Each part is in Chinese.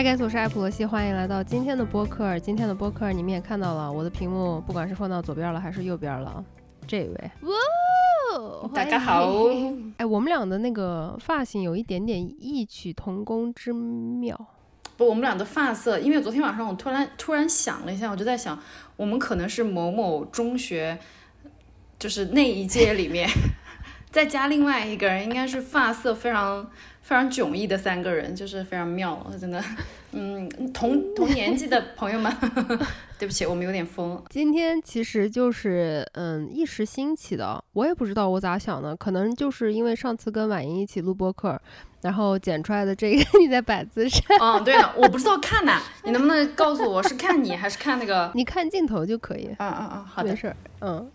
嗨，该我是艾普罗西，欢迎来到今天的播客。今天的播客你们也看到了，我的屏幕不管是放到左边了还是右边了，这位，哇，大家好。哎，我们俩的那个发型有一点点异曲同工之妙。不，我们俩的发色，因为昨天晚上我突然突然想了一下，我就在想，我们可能是某某中学，就是那一届里面，再加另外一个人，应该是发色非常。非常迥异的三个人，就是非常妙，真的，嗯，同 同年纪的朋友们，对不起，我们有点疯。今天其实就是嗯一时兴起的，我也不知道我咋想的，可能就是因为上次跟婉莹一起录播客。然后剪出来的这个 你在摆姿势。嗯，对了，我不知道看哪，你能不能告诉我是看你还是看那个？你看镜头就可以。啊啊啊，好的。没事儿。嗯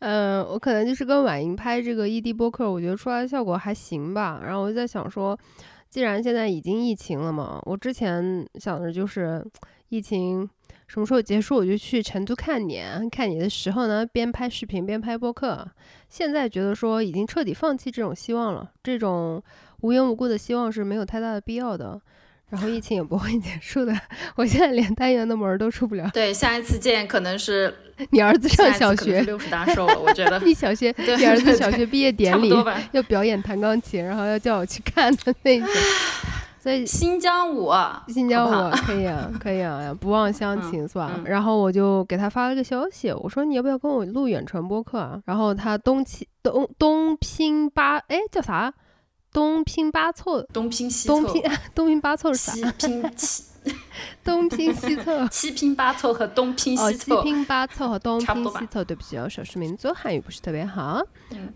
嗯，我可能就是跟婉莹拍这个异地播客，我觉得出来的效果还行吧。然后我就在想说，既然现在已经疫情了嘛，我之前想的就是疫情。什么时候结束我就去成都看你，看你的时候呢，边拍视频边拍播客。现在觉得说已经彻底放弃这种希望了，这种无缘无故的希望是没有太大的必要的。然后疫情也不会结束的，我现在连单元的门都出不了。对，下一次见可能是 你儿子上小学六十大寿了，我觉得。你小学，你儿子小学毕业典礼要表演弹钢琴，然后要叫我去看的那种。在新疆舞，新疆舞可以啊，可以啊，不忘乡情是吧？然后我就给他发了个消息，我说你要不要跟我录远程播客啊？然后他东七东东拼八，哎叫啥？东拼八凑，东拼西凑，东拼 东拼八凑是啥？西拼七。东拼西凑，七拼八凑和东拼西凑，七拼八凑和东拼西凑。对不起，我少数民族汉语不是特别好。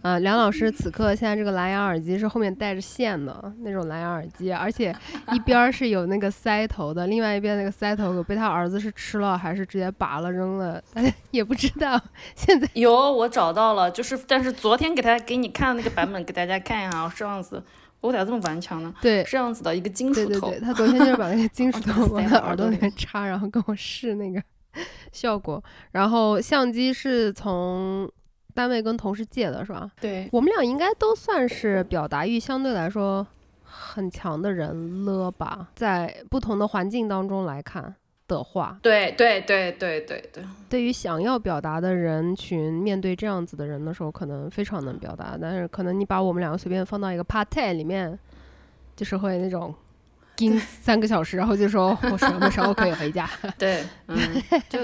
啊，梁老师此刻现在这个蓝牙耳机是后面带着线的那种蓝牙耳机，而且 一边是有那个塞头的，另外一边那个塞头被他儿子是吃了还是直接拔了扔了，也不知道。现在有我找到了，就是但是昨天给他给你看的那个版本给大家看一下，是这样子。我咋这么顽强呢？对，这样子的一个金属头。对对对，他昨天就是把那个金属头 往耳朵里面插，然后跟我试那个 效果。然后相机是从单位跟同事借的，是吧？对，我们俩应该都算是表达欲相对来说很强的人了吧？在不同的环境当中来看。的话，对对对对对对，对于想要表达的人群，面对这样子的人的时候，可能非常能表达。但是可能你把我们两个随便放到一个 party 里面，就是会那种，盯 三个小时，然后就说我什么时候可以回家？对，嗯，就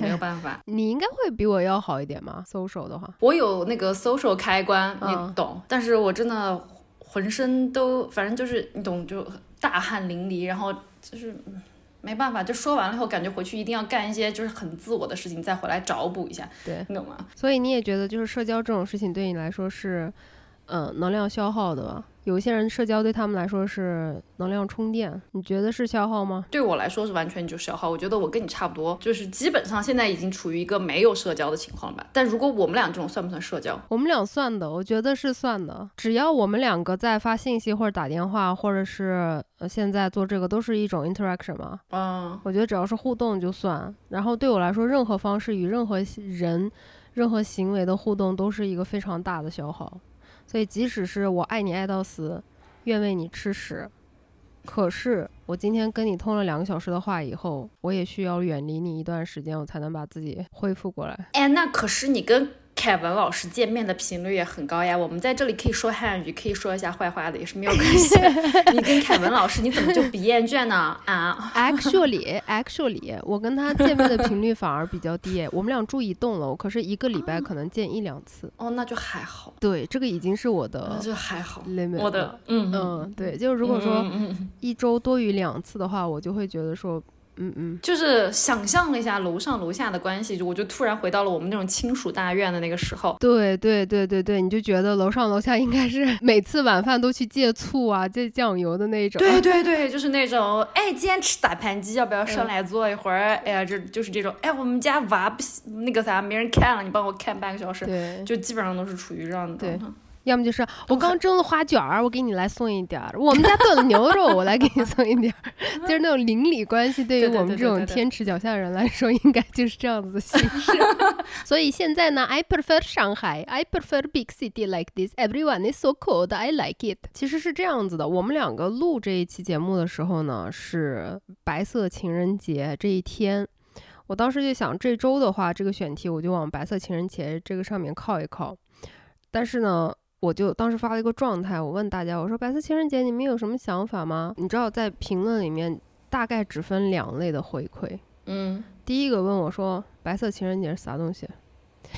没有办法。你应该会比我要好一点嘛，social 的话，我有那个 social 开关，你懂。但是我真的浑身都，反正就是你懂，就大汗淋漓，然后就是。没办法，就说完了以后，感觉回去一定要干一些就是很自我的事情，再回来找补一下，对，你懂吗？所以你也觉得就是社交这种事情对你来说是，嗯，能量消耗的吧？有一些人社交对他们来说是能量充电，你觉得是消耗吗？对我来说是完全就消耗。我觉得我跟你差不多，就是基本上现在已经处于一个没有社交的情况吧。但如果我们俩这种算不算社交？我们俩算的，我觉得是算的。只要我们两个在发信息或者打电话，或者是呃现在做这个，都是一种 interaction 嘛。嗯，我觉得只要是互动就算。然后对我来说，任何方式与任何人、任何行为的互动都是一个非常大的消耗。所以，即使是我爱你爱到死，愿为你吃屎，可是我今天跟你通了两个小时的话以后，我也需要远离你一段时间，我才能把自己恢复过来。哎，那可是你跟。凯文老师见面的频率也很高呀，我们在这里可以说汉语，可以说一下坏话的，也是没有关系。你跟凯文老师，你怎么就不厌倦呢？啊，Actually，Actually，我跟他见面的频率反而比较低，我们俩住一栋楼，可是一个礼拜可能见一两次。哦，那就还好。对，这个已经是我的，就还好。我的，嗯嗯，对，就是如果说一周多于两次的话，我就会觉得说。嗯嗯，就是想象了一下楼上楼下的关系，就我就突然回到了我们那种亲属大院的那个时候。对对对对对，你就觉得楼上楼下应该是每次晚饭都去借醋啊、借酱油的那种。对对对，就是那种，哎，今天吃大盘鸡，要不要上来坐一会儿？哎呀，这就是这种，哎，我们家娃不那个啥，没人看了，你帮我看半个小时。对，就基本上都是处于这样的。对。要么就是我刚蒸了花卷儿，我给你来送一点儿；我们家炖了牛肉，我来给你 送一点儿。就是那种邻里关系，对于我们这种天池脚下的人来说，应该就是这样子的形式。所以现在呢，I prefer Shanghai, I prefer big city like this. Everyone is so cold, I like it。其实是这样子的，我们两个录这一期节目的时候呢，是白色情人节这一天。我当时就想，这周的话，这个选题我就往白色情人节这个上面靠一靠。但是呢，我就当时发了一个状态，我问大家，我说白色情人节你们有什么想法吗？你知道，在评论里面大概只分两类的回馈。嗯，第一个问我说，白色情人节是啥东西？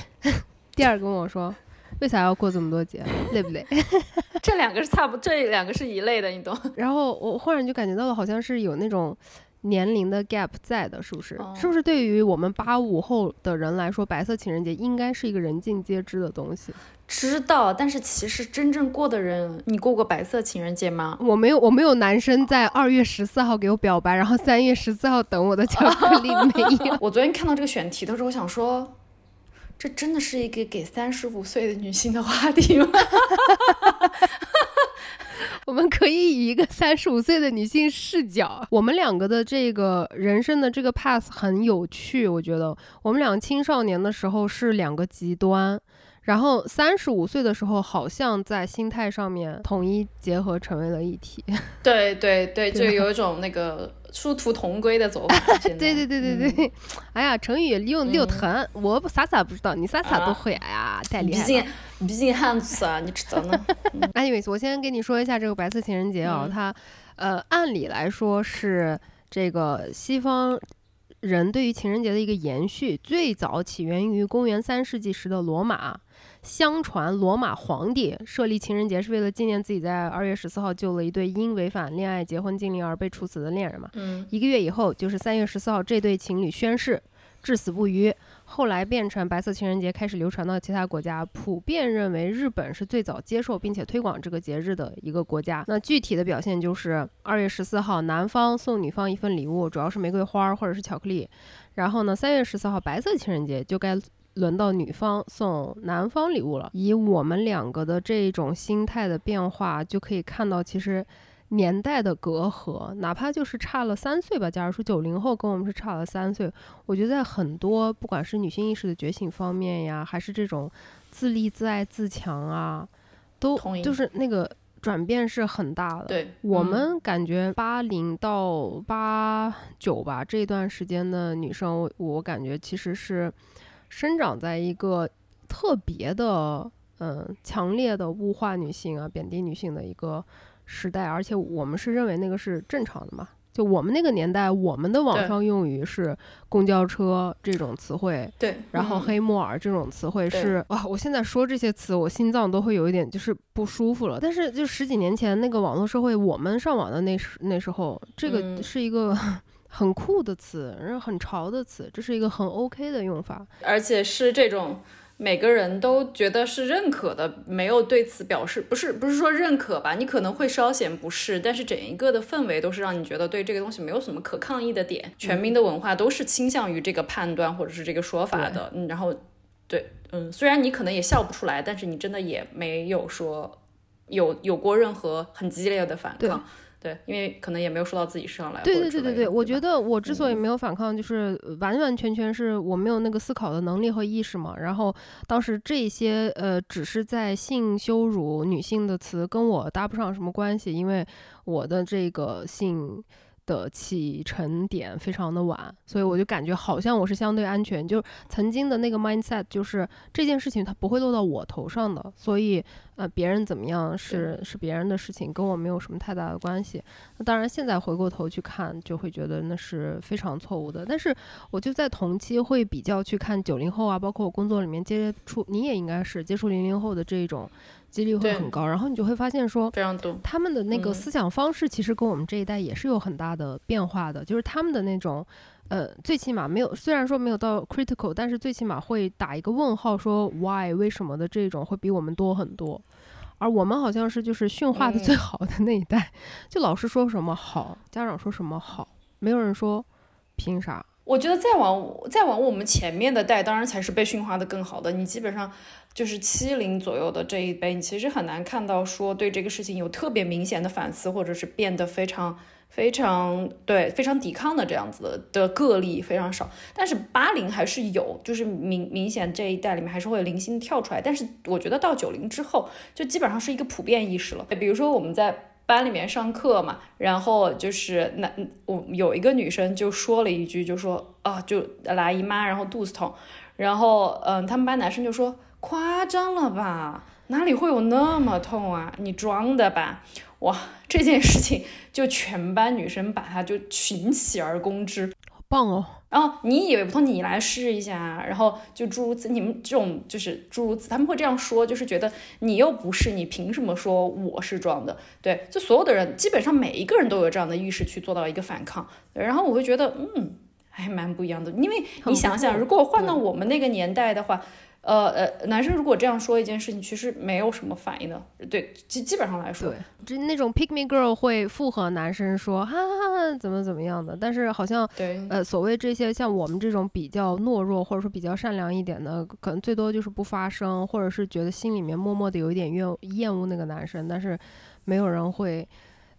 第二个问我说，为啥要过这么多节，累不累？这两个是差不，这两个是一类的，你懂？然后我忽然就感觉到了，好像是有那种。年龄的 gap 在的，是不是？是不是对于我们八五后的人来说，白色情人节应该是一个人尽皆知的东西？知道，但是其实真正过的人，你过过白色情人节吗？我没有，我没有男生在二月十四号给我表白，然后三月十四号等我的巧克力，没有。我昨天看到这个选题的时候，我想说，这真的是一个给三十五岁的女性的话题吗？我们可以以一个三十五岁的女性视角，我们两个的这个人生的这个 path 很有趣。我觉得我们两个青少年的时候是两个极端。然后三十五岁的时候，好像在心态上面统一结合成为了一体。对对对，就有一种那个殊途同归的走法。对对对对对，哎呀，成语用又疼，我啥啥不知道，你啥啥都会。哎呀，太厉害了！毕竟毕竟汉子啊，你知道呢。Anyways，我先跟你说一下这个白色情人节啊，它呃，按理来说是这个西方。人对于情人节的一个延续，最早起源于公元三世纪时的罗马。相传罗马皇帝设立情人节是为了纪念自己在二月十四号救了一对因违反恋爱结婚禁令而被处死的恋人嘛。嗯。一个月以后，就是三月十四号，这对情侣宣誓。至死不渝，后来变成白色情人节，开始流传到其他国家。普遍认为日本是最早接受并且推广这个节日的一个国家。那具体的表现就是二月十四号，男方送女方一份礼物，主要是玫瑰花或者是巧克力。然后呢，三月十四号白色情人节就该轮到女方送男方礼物了。以我们两个的这种心态的变化，就可以看到其实。年代的隔阂，哪怕就是差了三岁吧。假如说九零后跟我们是差了三岁，我觉得在很多不管是女性意识的觉醒方面呀，还是这种自立自爱自强啊，都就是那个转变是很大的。对我们感觉八零到八九吧这段时间的女生，我我感觉其实是生长在一个特别的嗯强烈的物化女性啊、贬低女性的一个。时代，而且我们是认为那个是正常的嘛？就我们那个年代，我们的网上用语是公交车这种词汇，对，然后黑木耳这种词汇是哇，我现在说这些词，我心脏都会有一点就是不舒服了。但是就十几年前那个网络社会，我们上网的那时那时候，这个是一个很酷的词，然后很潮的词，这是一个很 OK 的用法，而且是这种。每个人都觉得是认可的，没有对此表示不是不是说认可吧？你可能会稍显不适，但是整一个的氛围都是让你觉得对这个东西没有什么可抗议的点。全民的文化都是倾向于这个判断或者是这个说法的。嗯，然后对，嗯，虽然你可能也笑不出来，但是你真的也没有说有有过任何很激烈的反抗。对，因为可能也没有说到自己身上来。对对对对对，我觉得我之所以没有反抗，就是完完全全是我没有那个思考的能力和意识嘛。然后当时这些呃，只是在性羞辱女性的词跟我搭不上什么关系，因为我的这个性。的启程点非常的晚，所以我就感觉好像我是相对安全。就曾经的那个 mindset，就是这件事情它不会落到我头上的，所以呃别人怎么样是是别人的事情，跟我没有什么太大的关系。那当然现在回过头去看，就会觉得那是非常错误的。但是我就在同期会比较去看九零后啊，包括我工作里面接触，你也应该是接触零零后的这种。几率会很高，然后你就会发现说，非常多，他们的那个思想方式其实跟我们这一代也是有很大的变化的，就是他们的那种，呃，最起码没有，虽然说没有到 critical，但是最起码会打一个问号，说 why 为什么的这种会比我们多很多，而我们好像是就是驯化的最好的那一代，就老师说什么好，家长说什么好，没有人说凭啥。我觉得再往再往我们前面的代，当然才是被驯化的更好的。你基本上就是七零左右的这一辈，你其实很难看到说对这个事情有特别明显的反思，或者是变得非常非常对非常抵抗的这样子的的个例非常少。但是八零还是有，就是明明显这一代里面还是会有零星跳出来。但是我觉得到九零之后，就基本上是一个普遍意识了。比如说我们在。班里面上课嘛，然后就是那，我有一个女生就说了一句，就说啊，就来姨妈，然后肚子痛，然后嗯，他们班男生就说夸张了吧，哪里会有那么痛啊，你装的吧，哇，这件事情就全班女生把他就群起而攻之。棒哦！然后你以为不痛，你来试一下。然后就诸如此，你们这种就是诸如此，他们会这样说，就是觉得你又不是，你凭什么说我是装的？对，就所有的人，基本上每一个人都有这样的意识去做到一个反抗。然后我会觉得，嗯，还蛮不一样的。因为你想想，如果换到我们那个年代的话。呃呃，男生如果这样说一件事情，其实没有什么反应的。对，基基本上来说，对，就那种 pick me girl 会附和男生说哈哈哈怎么怎么样的。但是好像对，呃，所谓这些像我们这种比较懦弱或者说比较善良一点的，可能最多就是不发声，或者是觉得心里面默默的有一点怨厌恶那个男生，但是没有人会。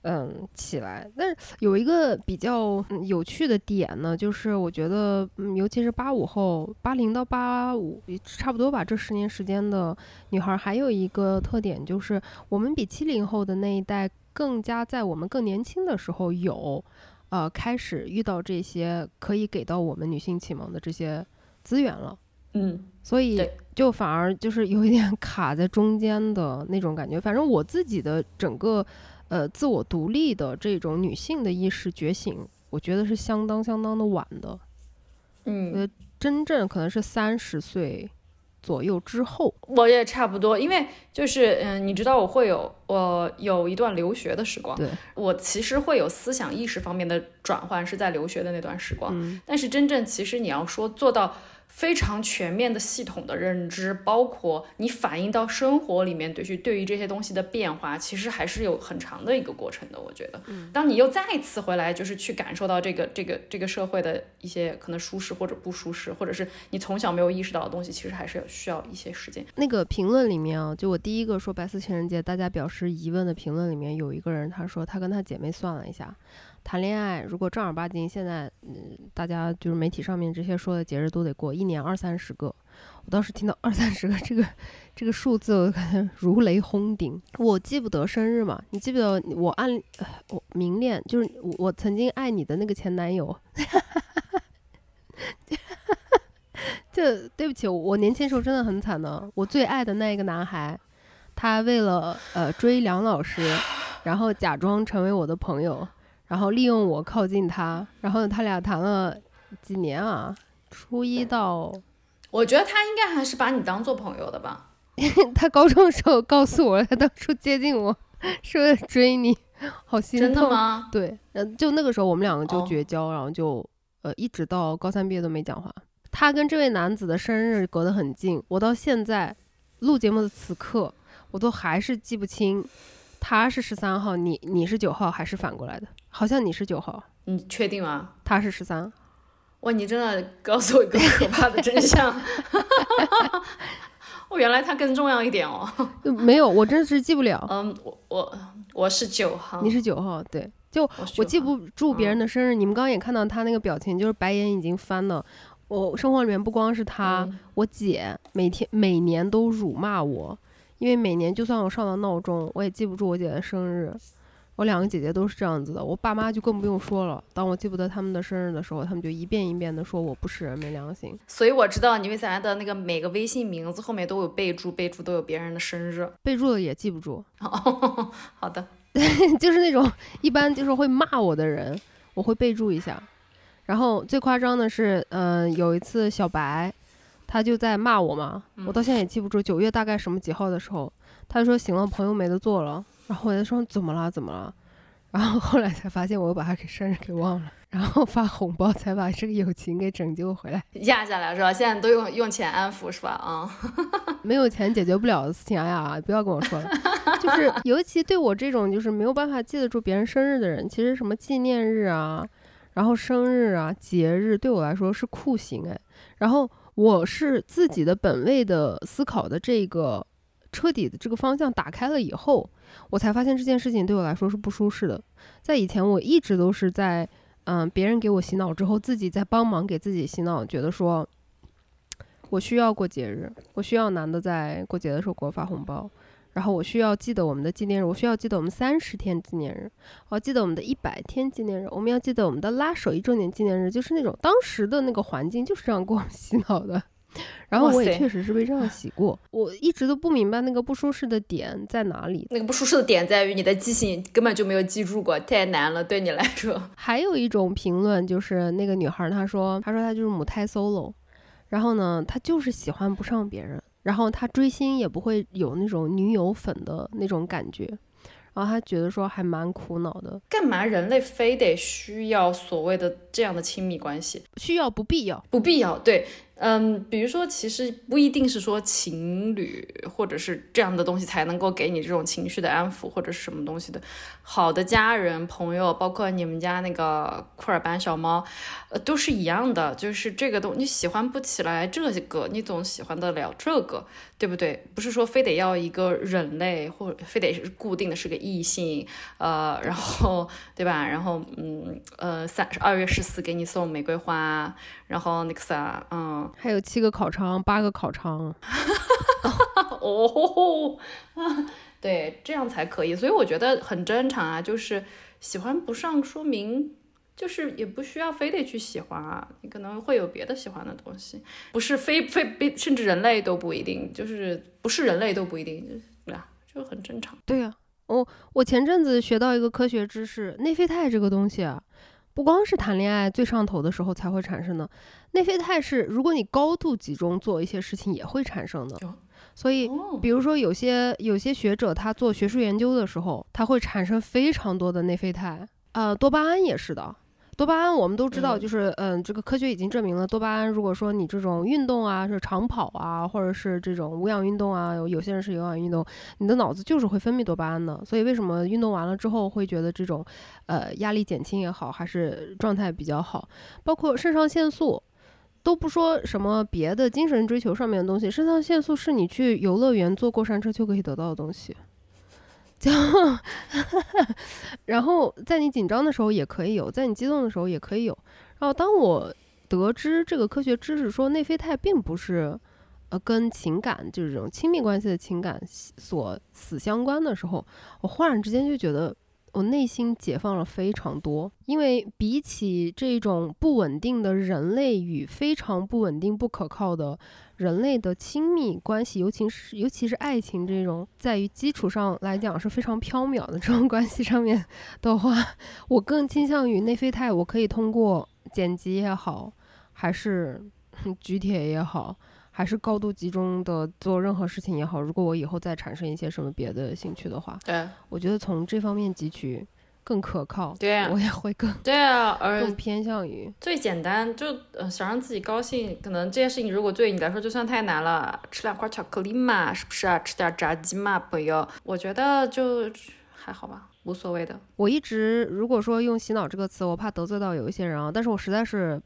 嗯，起来，但是有一个比较有趣的点呢，就是我觉得，嗯，尤其是八五后、八零到八五，差不多吧，这十年时间的女孩，还有一个特点就是，我们比七零后的那一代更加在我们更年轻的时候有，呃，开始遇到这些可以给到我们女性启蒙的这些资源了。嗯，所以就反而就是有一点 卡在中间的那种感觉。反正我自己的整个。呃，自我独立的这种女性的意识觉醒，我觉得是相当相当的晚的。嗯，呃，真正可能是三十岁左右之后。我也差不多，因为就是嗯，你知道我会有我有一段留学的时光。对，我其实会有思想意识方面的转换，是在留学的那段时光。但是真正其实你要说做到。非常全面的系统的认知，包括你反映到生活里面，对去对于这些东西的变化，其实还是有很长的一个过程的。我觉得，当你又再次回来，就是去感受到这个这个这个社会的一些可能舒适或者不舒适，或者是你从小没有意识到的东西，其实还是需要一些时间。那个评论里面啊，就我第一个说白色情人节，大家表示疑问的评论里面有一个人，他说他跟他姐妹算了一下。谈恋爱，如果正儿八经，现在嗯，大家就是媒体上面这些说的节日都得过，一年二三十个。我当时听到二三十个这个这个数字，我感觉如雷轰顶。我记不得生日嘛？你记不得我暗我明恋，就是我曾经爱你的那个前男友。就对不起，我年轻时候真的很惨的。我最爱的那一个男孩，他为了呃追梁老师，然后假装成为我的朋友。然后利用我靠近他，然后他俩谈了几年啊？初一到，我觉得他应该还是把你当做朋友的吧。他高中的时候告诉我，他当初接近我是为了追你，好心痛。真的吗？对，嗯，就那个时候我们两个就绝交，然后就呃一直到高三毕业都没讲话。他跟这位男子的生日隔得很近，我到现在录节目的此刻，我都还是记不清。他是十三号，你你是九号，还是反过来的？好像你是九号，你确定吗？他是十三。哇，你真的告诉我一个可怕的真相！哦，原来他更重要一点哦。没有，我真是记不了。嗯，我我我是九号，你是九号，对，就我记不住别人的生日。你们刚刚也看到他那个表情，就是白眼已经翻了。我生活里面不光是他，我姐每天每年都辱骂我。因为每年就算我上了闹钟，我也记不住我姐的生日。我两个姐姐都是这样子的，我爸妈就更不用说了。当我记不得他们的生日的时候，他们就一遍一遍的说我不是人，没良心。所以我知道你为啥的那个每个微信名字后面都有备注，备注都有别人的生日，备注了也记不住。好的，就是那种一般就是会骂我的人，我会备注一下。然后最夸张的是，嗯，有一次小白。他就在骂我嘛，我到现在也记不住九月大概什么几号的时候，他就说行了，朋友没得做了。然后我就说怎么了怎么了，然后后来才发现我又把他给生日给忘了，然后发红包才把这个友情给拯救回来，压下来是吧？现在都用用钱安抚是吧？啊，没有钱解决不了的事情，哎呀，不要跟我说了。就是 尤其对我这种就是没有办法记得住别人生日的人，其实什么纪念日啊。然后生日啊、节日对我来说是酷刑哎。然后我是自己的本位的思考的这个彻底的这个方向打开了以后，我才发现这件事情对我来说是不舒适的。在以前我一直都是在嗯别人给我洗脑之后，自己在帮忙给自己洗脑，觉得说我需要过节日，我需要男的在过节的时候给我发红包。然后我需要记得我们的纪念日，我需要记得我们三十天纪念日，我要记得我们的一百天纪念日，我们要记得我们的拉手一周年纪念日，就是那种当时的那个环境就是这样给我们洗脑的。然后我也确实是被这样洗过，我一直都不明白那个不舒适的点在哪里。那个不舒适的点在于你的记性根本就没有记住过，太难了对你来说。还有一种评论就是那个女孩她说，她说她就是母胎 solo，然后呢，她就是喜欢不上别人。然后她追星也不会有那种女友粉的那种感觉，然后他觉得说还蛮苦恼的。干嘛人类非得需要所谓的这样的亲密关系？需要不必要，不必要。对。嗯，比如说，其实不一定是说情侣或者是这样的东西才能够给你这种情绪的安抚或者是什么东西的。好的家人、朋友，包括你们家那个库尔班小猫，呃，都是一样的。就是这个东你喜欢不起来这个，你总喜欢得了这个，对不对？不是说非得要一个人类，或者非得是固定的是个异性，呃，然后对吧？然后嗯呃，三二月十四给你送玫瑰花，然后那个啥，嗯。还有七个烤肠，八个烤肠，哦，对，这样才可以。所以我觉得很正常啊，就是喜欢不上，说明就是也不需要非得去喜欢啊。你可能会有别的喜欢的东西，不是非非非，甚至人类都不一定，就是不是人类都不一定，对啊，就很正常。对呀，我我前阵子学到一个科学知识，内啡肽这个东西啊。不光是谈恋爱最上头的时候才会产生的，内啡肽是如果你高度集中做一些事情也会产生的。所以，比如说有些有些学者他做学术研究的时候，他会产生非常多的内啡肽，呃，多巴胺也是的。多巴胺我们都知道，就是嗯，这个科学已经证明了，多巴胺如果说你这种运动啊，是长跑啊，或者是这种无氧运动啊，有有些人是有氧运动，你的脑子就是会分泌多巴胺的。所以为什么运动完了之后会觉得这种，呃，压力减轻也好，还是状态比较好？包括肾上腺素，都不说什么别的精神追求上面的东西，肾上腺素是你去游乐园坐过山车就可以得到的东西。就，然后在你紧张的时候也可以有，在你激动的时候也可以有。然后当我得知这个科学知识说内啡肽并不是，呃，跟情感就是这种亲密关系的情感所死相关的时候，我忽然之间就觉得。我内心解放了非常多，因为比起这种不稳定的人类与非常不稳定、不可靠的人类的亲密关系，尤其是尤其是爱情这种在于基础上来讲是非常缥缈的这种 关系上面的话，我更倾向于内啡肽。我可以通过剪辑也好，还是 举铁也好。还是高度集中的做任何事情也好，如果我以后再产生一些什么别的兴趣的话，对，我觉得从这方面汲取更可靠，对，我也会更对啊，而更偏向于最简单，就呃想让自己高兴，可能这件事情如果对你来说就算太难了，吃两块巧克力嘛，是不是啊？吃点炸鸡嘛，朋友，我觉得就还好吧，无所谓的。我一直如果说用洗脑这个词，我怕得罪到有一些人啊，但是我实在是。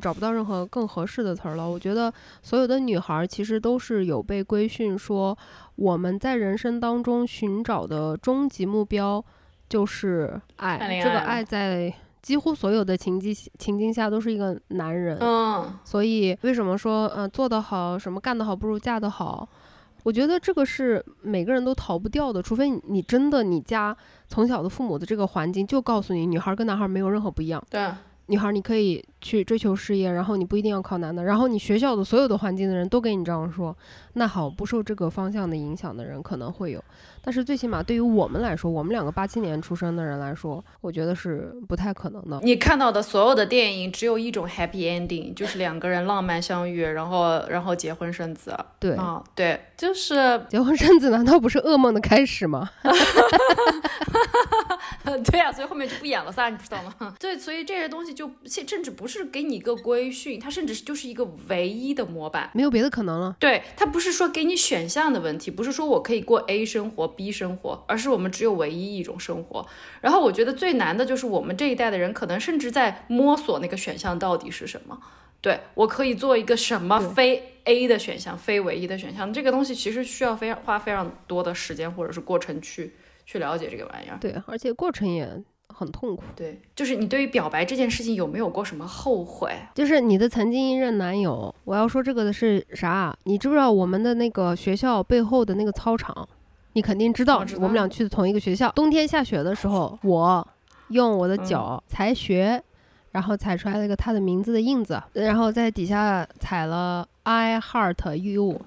找不到任何更合适的词儿了。我觉得所有的女孩其实都是有被规训说，我们在人生当中寻找的终极目标就是爱。这个爱在几乎所有的情境情境下都是一个男人。嗯。所以为什么说呃做得好什么干得好不如嫁得好？我觉得这个是每个人都逃不掉的，除非你真的你家从小的父母的这个环境就告诉你，女孩跟男孩没有任何不一样。对。女孩，你可以去追求事业，然后你不一定要靠男的。然后你学校的所有的环境的人都给你这样说，那好，不受这个方向的影响的人可能会有，但是最起码对于我们来说，我们两个八七年出生的人来说，我觉得是不太可能的。你看到的所有的电影只有一种 happy ending，就是两个人浪漫相遇，然后然后结婚生子。对啊，对，就是结婚生子，难道不是噩梦的开始吗？对呀，所以后面就不演了噻，你知道吗？对，所以这些东西。就甚甚至不是给你一个规训，它甚至就是一个唯一的模板，没有别的可能了。对，它不是说给你选项的问题，不是说我可以过 A 生活、B 生活，而是我们只有唯一一种生活。然后我觉得最难的就是我们这一代的人，可能甚至在摸索那个选项到底是什么。对我可以做一个什么非 A 的选项，非唯一的选项，这个东西其实需要非常花非常多的时间或者是过程去去了解这个玩意儿。对，而且过程也很痛苦。对，就是你对于表白这件事情有没有过什么后悔？就是你的曾经一任男友，我要说这个的是啥？你知不知道我们的那个学校背后的那个操场？你肯定知道，我们俩去的同一个学校。冬天下雪的时候，我用我的脚踩雪。然后踩出来了一个他的名字的印子，然后在底下踩了 I heart you，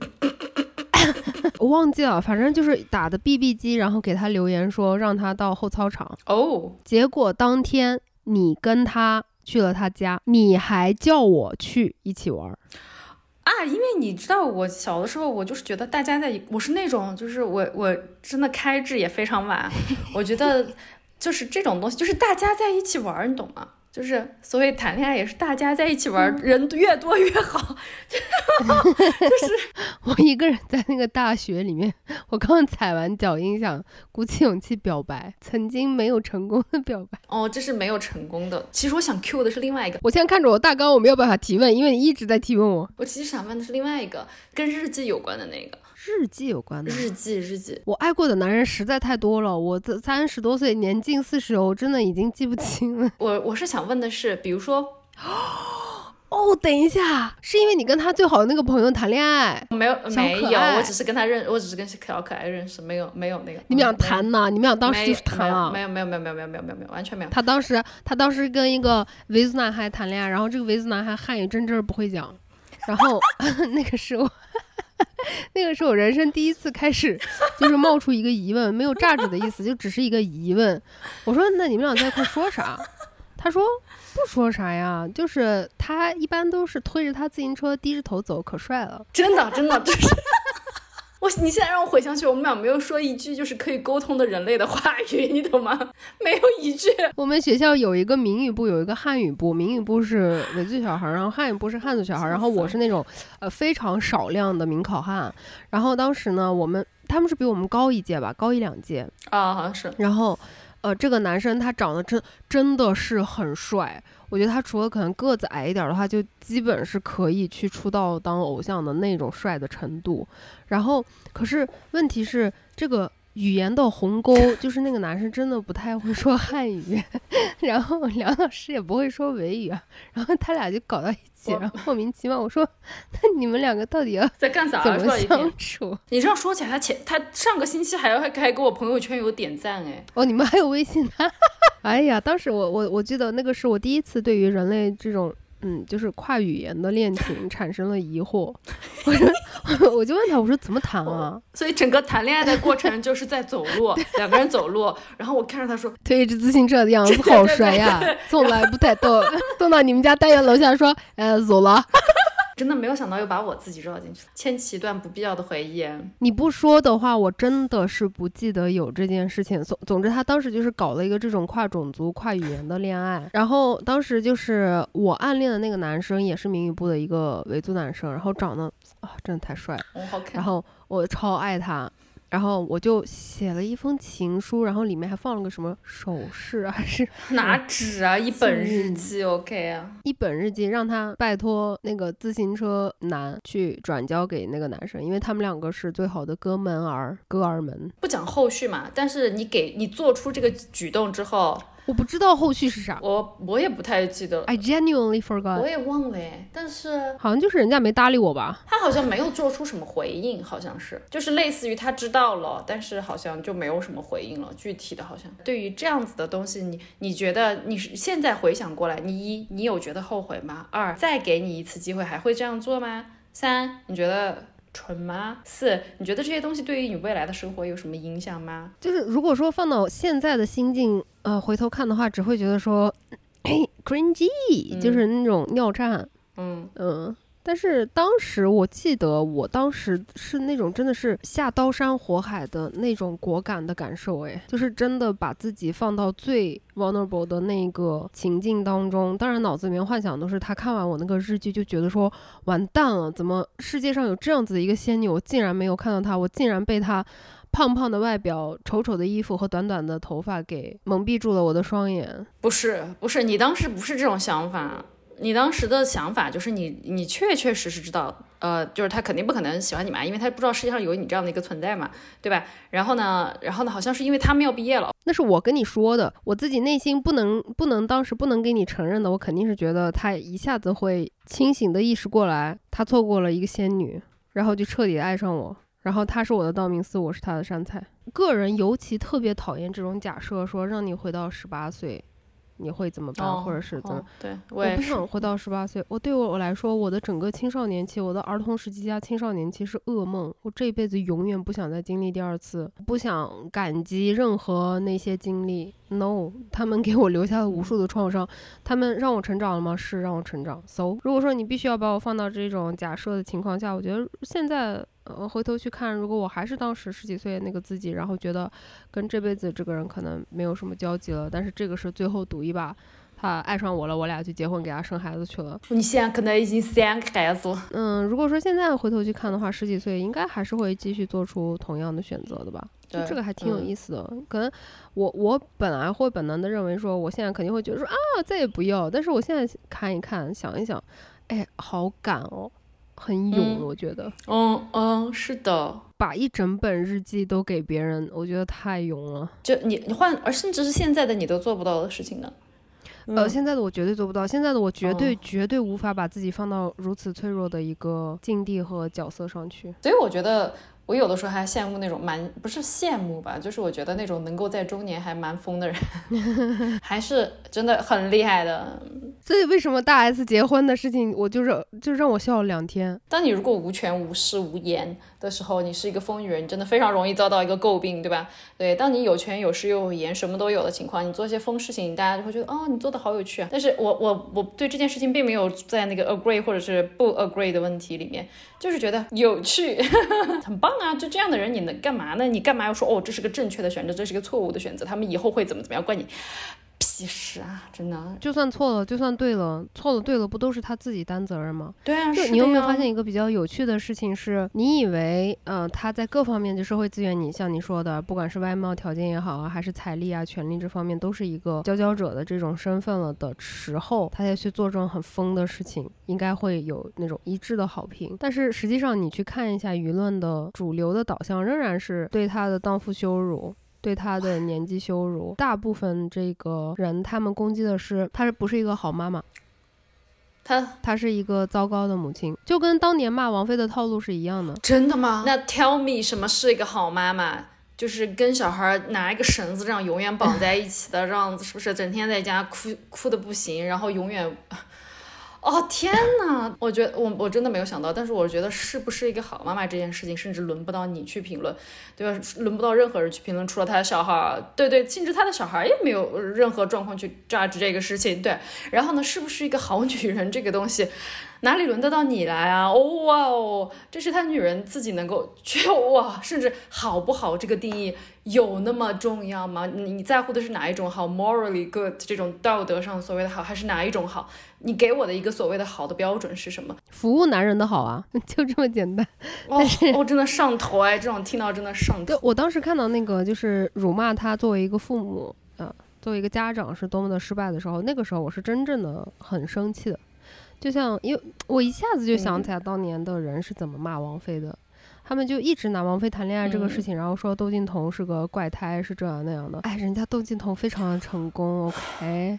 我忘记了，反正就是打的 BB 机，然后给他留言说让他到后操场。哦，结果当天你跟他去了他家，你还叫我去一起玩啊？因为你知道我小的时候，我就是觉得大家在，我是那种就是我我真的开智也非常晚，我觉得。就是这种东西，就是大家在一起玩，你懂吗？就是所谓谈恋爱也是大家在一起玩，人越多越好。就是 我一个人在那个大学里面，我刚踩完脚印，想鼓起勇气表白，曾经没有成功的表白。哦，这是没有成功的。其实我想 Q 的是另外一个。我现在看着我大纲，我没有办法提问，因为你一直在提问我。我其实想问的是另外一个跟日记有关的那个。日记有关的日记，日记。我爱过的男人实在太多了，我这三十多岁，年近四十，我真的已经记不清了。我我是想问的是，比如说，哦，等一下，是因为你跟他最好的那个朋友谈恋爱？没有，没有，我只是跟他认，我只是跟小可爱认识，没有，没有那个。你们俩谈呢？你们俩当时就是谈了？没有，没有，没有，没有，没有，没有，没有，没有，完全没有。他当时，他当时跟一个维族男孩谈恋爱，然后这个维族男孩汉语真真不会讲，然后 那个时候。那个是我人生第一次开始，就是冒出一个疑问，没有炸指的意思，就只是一个疑问。我说：“那你们俩在一块说啥？”他说：“不说啥呀，就是他一般都是推着他自行车低着头走，可帅了。”真的，真的，就是。我你现在让我回想起我们俩没有说一句就是可以沟通的人类的话语，你懂吗？没有一句。我们学校有一个民语部，有一个汉语部。民语部是维族小孩，然后汉语部是汉族小孩。然后我是那种呃非常少量的民考汉。然后当时呢，我们他们是比我们高一届吧，高一两届啊，好像是。然后呃，这个男生他长得真真的是很帅。我觉得他除了可能个子矮一点的话，就基本是可以去出道当偶像的那种帅的程度。然后，可是问题是这个语言的鸿沟，就是那个男生真的不太会说汉语，然后 梁老师也不会说维语啊，然后他俩就搞到一起，然后莫名其妙。我说，那你们两个到底要在干啥？怎么相处？你这样说起来，他前他上个星期还要还给我朋友圈有点赞哎。哦，你们还有微信呢？哎呀，当时我我我记得那个是我第一次对于人类这种嗯，就是跨语言的恋情 产生了疑惑。我说，我就问他，我说怎么谈啊？所以整个谈恋爱的过程就是在走路，两个人走路，然后我看着他说推着自行车的样子好帅呀，从来不太动，动到你们家单元楼下说，呃，走了。真的没有想到又把我自己绕进去了，牵起一段不必要的回忆。你不说的话，我真的是不记得有这件事情。总总之，他当时就是搞了一个这种跨种族、跨语言的恋爱。然后当时就是我暗恋的那个男生，也是民语部的一个维族男生，然后长得啊，真的太帅了。然后我超爱他。然后我就写了一封情书，然后里面还放了个什么首饰还是 拿纸啊？一本日记，OK 啊？一本日记，让他拜托那个自行车男去转交给那个男生，因为他们两个是最好的哥们儿哥儿们。不讲后续嘛，但是你给你做出这个举动之后。我不知道后续是啥，我我也不太记得了。I genuinely forgot，我也忘了哎。但是好像就是人家没搭理我吧？他好像没有做出什么回应，好像是，就是类似于他知道了，但是好像就没有什么回应了。具体的好像对于这样子的东西，你你觉得你是现在回想过来，你一你有觉得后悔吗？二再给你一次机会，还会这样做吗？三你觉得？纯吗？四，你觉得这些东西对于你未来的生活有什么影响吗？就是如果说放到现在的心境，呃，回头看的话，只会觉得说，哎，cringy，就是那种尿战。嗯嗯，但是当时我记得，我当时是那种真的是下刀山火海的那种果敢的感受，哎，就是真的把自己放到最 vulnerable 的那个情境当中。当然，脑子里面幻想都是他看完我那个日剧就觉得说完蛋了，怎么世界上有这样子的一个仙女，我竟然没有看到她，我竟然被她胖胖的外表、丑丑的衣服和短短的头发给蒙蔽住了我的双眼。不是，不是，你当时不是这种想法。你当时的想法就是你，你确确实实知道，呃，就是他肯定不可能喜欢你嘛，因为他不知道世界上有你这样的一个存在嘛，对吧？然后呢，然后呢，好像是因为他们要毕业了，那是我跟你说的，我自己内心不能不能当时不能给你承认的，我肯定是觉得他一下子会清醒的意识过来，他错过了一个仙女，然后就彻底爱上我，然后他是我的道明寺，我是他的杉菜。个人尤其特别讨厌这种假设，说让你回到十八岁。你会怎么办，或者是怎么？对我不想回到十八岁。我对我来说，我的整个青少年期，我的儿童时期加青少年期是噩梦。我这一辈子永远不想再经历第二次，不想感激任何那些经历。No，他们给我留下了无数的创伤。他们让我成长了吗？是让我成长。So，如果说你必须要把我放到这种假设的情况下，我觉得现在。呃，回头去看，如果我还是当时十几岁那个自己，然后觉得跟这辈子这个人可能没有什么交集了，但是这个是最后赌一把，他爱上我了，我俩就结婚，给他生孩子去了。你现在可能已经三个孩子了。嗯，如果说现在回头去看的话，十几岁应该还是会继续做出同样的选择的吧？就这个还挺有意思的。可能我我本来会本能的认为说，我现在肯定会觉得说啊，再也不要。但是我现在看一看，想一想，哎，好赶哦。很勇，我觉得。嗯嗯，是的，把一整本日记都给别人，我觉得太勇了。就你你换，而甚至是现在的你都做不到的事情呢。呃，现在的我绝对做不到，现在的我绝对绝对无法把自己放到如此脆弱的一个境地和角色上去。所以我觉得。我有的时候还羡慕那种蛮不是羡慕吧，就是我觉得那种能够在中年还蛮疯的人，还是真的很厉害的。所以为什么大 S 结婚的事情，我就是就让我笑了两天。当你如果无权无势无言的时候，你是一个疯女人，你真的非常容易遭到一个诟病，对吧？对，当你有权有势又有颜，什么都有的情况，你做一些疯事情，大家就会觉得哦，你做的好有趣啊。但是我我我对这件事情并没有在那个 agree 或者是不 agree 的问题里面，就是觉得有趣，很棒。啊，就这样的人，你能干嘛呢？你干嘛要说哦，这是个正确的选择，这是个错误的选择？他们以后会怎么怎么样？怪你。其实啊，真的，就算错了，就算对了，错了对了，不都是他自己担责任吗？对啊，就你有没有发现一个比较有趣的事情是，你以为，呃，他在各方面就社会资源，你像你说的，不管是外貌条件也好啊，还是财力啊、权力这方面，都是一个佼佼者的这种身份了的时候，他才去做这种很疯的事情，应该会有那种一致的好评。但是实际上，你去看一下舆论的主流的导向，仍然是对他的荡妇羞辱。对她的年纪羞辱，大部分这个人他们攻击的是她是不是一个好妈妈？她她是一个糟糕的母亲，就跟当年骂王菲的套路是一样的。真的吗？那 tell me 什么是一个好妈妈？就是跟小孩拿一个绳子这样永远绑在一起的，这样子是不是整天在家哭哭的不行，然后永远。哦天哪！我觉得我我真的没有想到，但是我觉得是不是一个好妈妈这件事情，甚至轮不到你去评论，对吧？轮不到任何人去评论，除了他的小孩。对对，甚至他的小孩也没有任何状况去 judge 这个事情。对，然后呢，是不是一个好女人这个东西？哪里轮得到你来啊？哦哇哦，这是他女人自己能够去哇，甚至好不好这个定义有那么重要吗？你在乎的是哪一种好？morally good 这种道德上所谓的好，还是哪一种好？你给我的一个所谓的好的标准是什么？服务男人的好啊，就这么简单。哦哦，真的上头哎，这种听到真的上头。我当时看到那个就是辱骂他作为一个父母啊，作为一个家长是多么的失败的时候，那个时候我是真正的很生气的。就像，因为我一下子就想起来当年的人是怎么骂王菲的，他们就一直拿王菲谈恋爱这个事情，然后说窦靖童是个怪胎，是这样那样的。哎，人家窦靖童非常的成功，OK，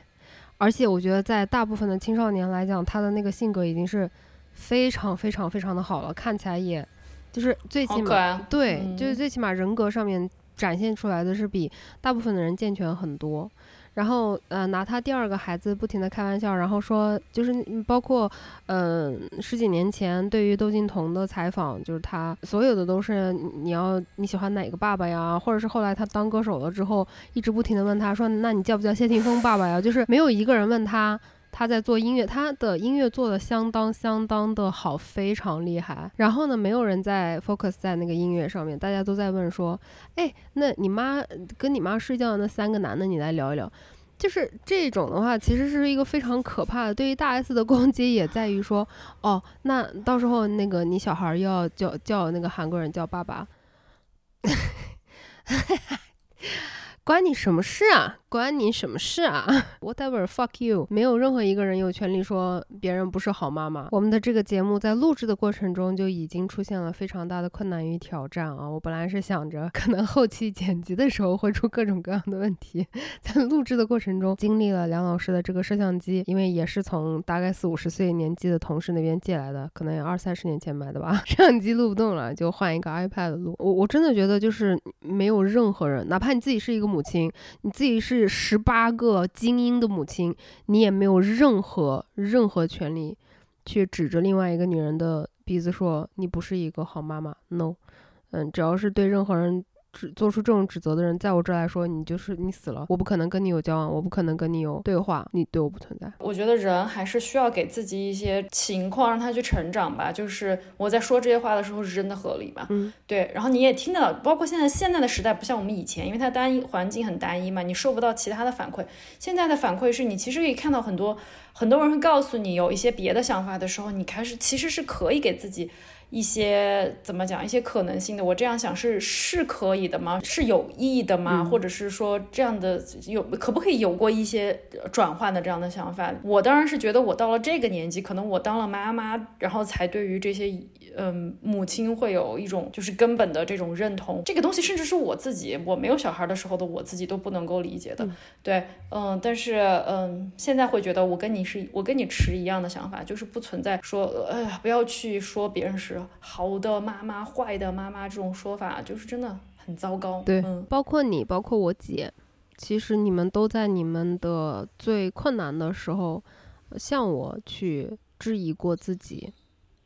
而且我觉得在大部分的青少年来讲，他的那个性格已经是非常非常非常的好了，看起来也就是最起码对，就是最起码人格上面展现出来的是比大部分的人健全很多。然后，呃，拿他第二个孩子不停的开玩笑，然后说，就是包括，嗯，十几年前对于窦靖童的采访，就是他所有的都是你要你喜欢哪个爸爸呀，或者是后来他当歌手了之后，一直不停的问他说，那你叫不叫谢霆锋爸爸呀？就是没有一个人问他他在做音乐，他的音乐做的相当相当的好，非常厉害。然后呢，没有人在 focus 在那个音乐上面，大家都在问说，哎，那你妈跟你妈睡觉的那三个男的，你来聊一聊。就是这种的话，其实是一个非常可怕的。对于大 S 的攻击，也在于说，哦，那到时候那个你小孩要叫叫那个韩国人叫爸爸。关你什么事啊？关你什么事啊？Whatever, fuck you！没有任何一个人有权利说别人不是好妈妈。我们的这个节目在录制的过程中就已经出现了非常大的困难与挑战啊！我本来是想着可能后期剪辑的时候会出各种各样的问题，在录制的过程中经历了梁老师的这个摄像机，因为也是从大概四五十岁年纪的同事那边借来的，可能有二三十年前买的吧。摄像机录不动了，就换一个 iPad 录。我我真的觉得就是没有任何人，哪怕你自己是一个。母亲，你自己是十八个精英的母亲，你也没有任何任何权利去指着另外一个女人的鼻子说你不是一个好妈妈。No，嗯，只要是对任何人。指做出这种指责的人，在我这儿来说，你就是你死了，我不可能跟你有交往，我不可能跟你有对话，你对我不存在。我觉得人还是需要给自己一些情况，让他去成长吧。就是我在说这些话的时候是真的合理吧？嗯，对。然后你也听到，包括现在现在的时代不像我们以前，因为它单一环境很单一嘛，你收不到其他的反馈。现在的反馈是你其实可以看到很多很多人会告诉你有一些别的想法的时候，你开始其实是可以给自己。一些怎么讲？一些可能性的，我这样想是是可以的吗？是有意义的吗？或者是说这样的有可不可以有过一些转换的这样的想法？我当然是觉得我到了这个年纪，可能我当了妈妈，然后才对于这些嗯母亲会有一种就是根本的这种认同。这个东西甚至是我自己我没有小孩的时候的我自己都不能够理解的。对，嗯，但是嗯现在会觉得我跟你是我跟你持一样的想法，就是不存在说哎呀不要去说别人是。好的妈妈，坏的妈妈，这种说法就是真的很糟糕。对，嗯，包括你，包括我姐，其实你们都在你们的最困难的时候，向我去质疑过自己。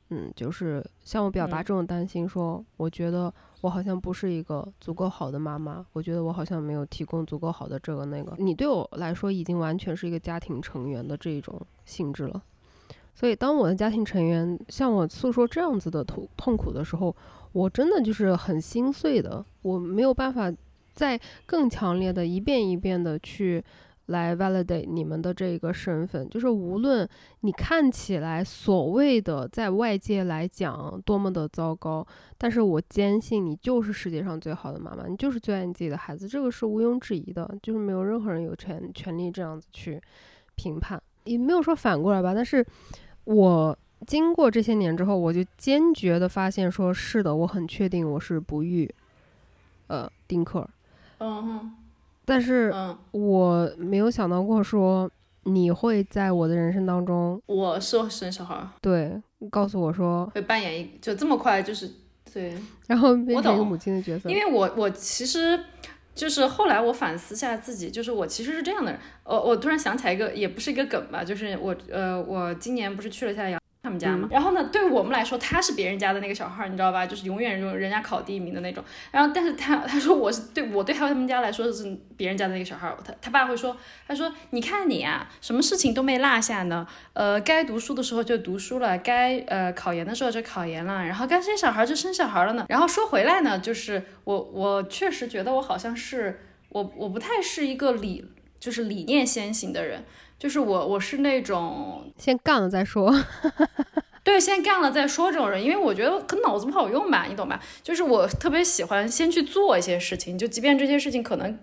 嗯，就是向我表达这种担心，说我觉得我好像不是一个足够好的妈妈，我觉得我好像没有提供足够好的这个那个。你对我来说，已经完全是一个家庭成员的这种性质了。所以，当我的家庭成员向我诉说这样子的痛痛苦的时候，我真的就是很心碎的。我没有办法再更强烈的一遍一遍的去来 validate 你们的这个身份。就是无论你看起来所谓的在外界来讲多么的糟糕，但是我坚信你就是世界上最好的妈妈，你就是最爱你自己的孩子，这个是毋庸置疑的。就是没有任何人有权权利这样子去评判，也没有说反过来吧，但是。我经过这些年之后，我就坚决的发现，说是的，我很确定我是不育，呃，丁克。嗯哼。但是，我没有想到过说你会在我的人生当中，我是生小孩，对，告诉我说会扮演一，就这么快，就是对，然后变成一个母亲的角色。因为我我其实。就是后来我反思下自己，就是我其实是这样的人。我我突然想起来一个，也不是一个梗吧，就是我呃，我今年不是去了下杨。他们家嘛，然后呢，对我们来说，他是别人家的那个小孩，你知道吧？就是永远人人家考第一名的那种。然后，但是他他说我是对我对他们家来说是别人家的那个小孩。他他爸会说，他说你看你啊，什么事情都没落下呢。呃，该读书的时候就读书了，该呃考研的时候就考研了，然后该生小孩就生小孩了呢。然后说回来呢，就是我我确实觉得我好像是我我不太是一个理就是理念先行的人。就是我，我是那种先干了再说，对，先干了再说这种人，因为我觉得可能脑子不好用吧，你懂吧？就是我特别喜欢先去做一些事情，就即便这些事情可能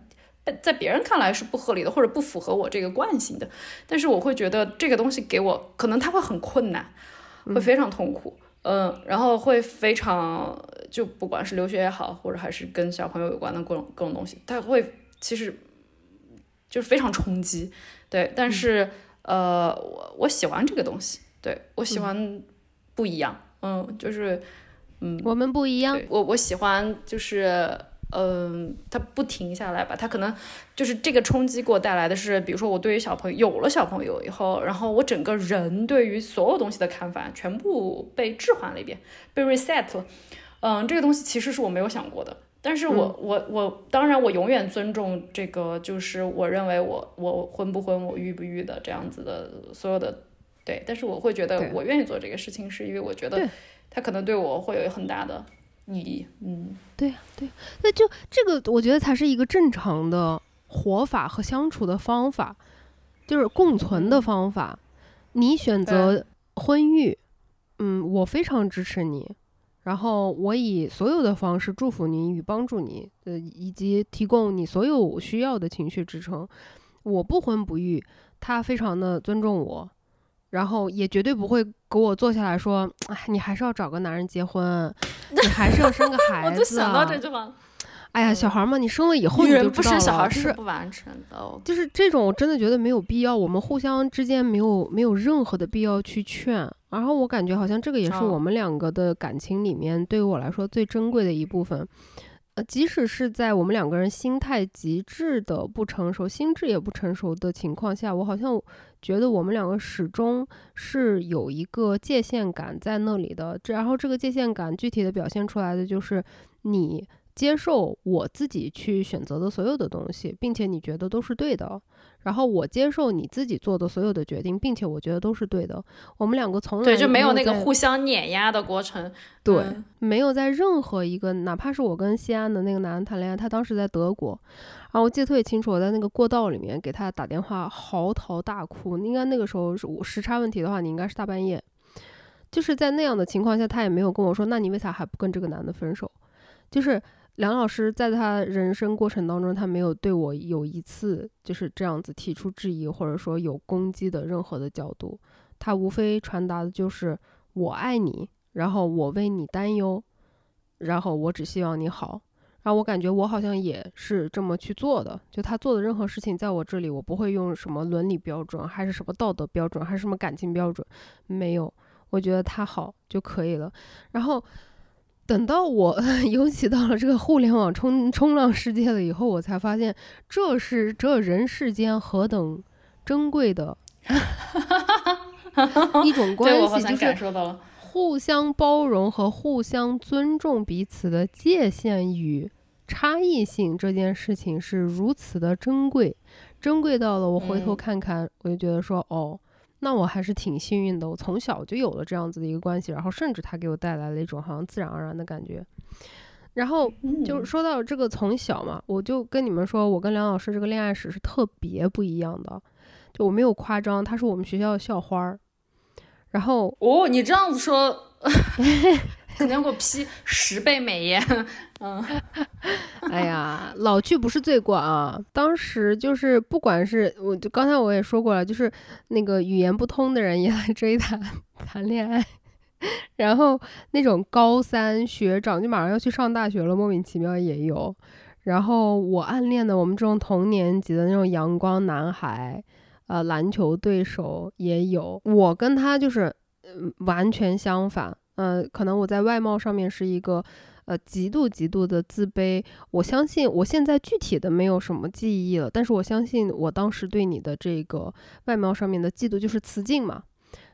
在别人看来是不合理的，或者不符合我这个惯性的，但是我会觉得这个东西给我，可能它会很困难，会非常痛苦，嗯，然后会非常，就不管是留学也好，或者还是跟小朋友有关的各种各种东西，它会其实就是非常冲击。对，但是呃，我我喜欢这个东西，对我喜欢不一样，嗯，就是嗯，我们不一样，我我喜欢就是嗯，他不停下来吧，他可能就是这个冲击给我带来的是，比如说我对于小朋友有了小朋友以后，然后我整个人对于所有东西的看法全部被置换了一遍，被 reset 了，嗯，这个东西其实是我没有想过的。但是我、我我当然我永远尊重这个，就是我认为我我婚不婚，我育不育的这样子的所有的对，但是我会觉得我愿意做这个事情，是因为我觉得对。它可能对我会有很大的意义。嗯，对呀、对呀，那就这个，我觉得才是一个正常的活法和相处的方法，就是共存的方法。你选择婚育，嗯，我非常支持你，然后我以所有的方式祝福你与帮助你，呃，以及提供你所有需要的情绪支撑。我不婚不育，他非常的尊重我，然后也绝对不会给我坐下来说，哎，你还是要找个男人结婚，你还是要生个孩子、啊。我就想到这句话，哎呀，小孩嘛，你生了以后你女人不就知道了，生小孩就是不完成的哦。就是这种，我真的觉得没有必要，我们互相之间没有没有任何的必要去劝。然后我感觉好像这个也是哦我们两个的感情里面对于我来说最珍贵的一部分。呃，即使是在我们两个人心态极致的不成熟、心智也不成熟的情况下，我好像觉得我们两个始终是有一个界限感在那里的。这然后这个界限感具体的表现出来的就是你接受我自己去选择的所有的东西，并且你觉得都是对的。然后我接受你自己做的所有的决定，并且我觉得都是对的。我们两个从来对，就没有有那个互相碾压的过程。对，嗯没有在任何一个，哪怕是我跟西安的那个男的谈恋爱，他当时在德国，然后我记得特别清楚，我在那个过道里面给他打电话嚎啕大哭。应该那个时候是我时差问题的话，你应该是大半夜。就是在那样的情况下，他也没有跟我说，那你为啥还不跟这个男的分手？就是梁老师在他人生过程当中，他没有对我有一次就是这样子提出质疑，或者说有攻击的任何的角度。他无非传达的就是我爱你，然后我为你担忧，然后我只希望你好。然后我感觉我好像也是这么去做的，就他做的任何事情，在我这里我不会用什么伦理标准，还是什么道德标准，还是什么感情标准，没有，我觉得他好就可以了。然后等到我 尤其到了这个互联网冲冲浪世界了以后，我才发现这是这人世间何等珍贵的 一种关系，就是。互相包容和互相尊重彼此的界限与差异性这件事情是如此的珍贵，珍贵到了我回头嗯看看，我就觉得说，哦，那我还是挺幸运的，我从小就有了这样子的一个关系，然后甚至他给我带来了一种好像自然而然的感觉。然后就是嗯说到这个从小嘛，我就跟你们说，我跟梁老师这个恋爱史是特别不一样的，就我没有夸张，他是我们学校的校花儿。然后哦，你这样子说，肯定要给我批十倍美颜。嗯，哎呀，老去不是罪过啊！当时就是不管是我就刚才我也说过了，就是那个语言不通的人也来追他谈恋爱，然后那种高三学长就马上要去上大学了，莫名其妙也有。然后我暗恋的我们这种同年级的那种阳光男孩，呃，篮球对手也有。我跟他就是，嗯、完全相反。呃，可能我在外貌上面是一个，呃，极度极度的自卑。我相信我现在具体的没有什么记忆了，但是我相信我当时对你的这个外貌上面的嫉妒就是雌竞嘛。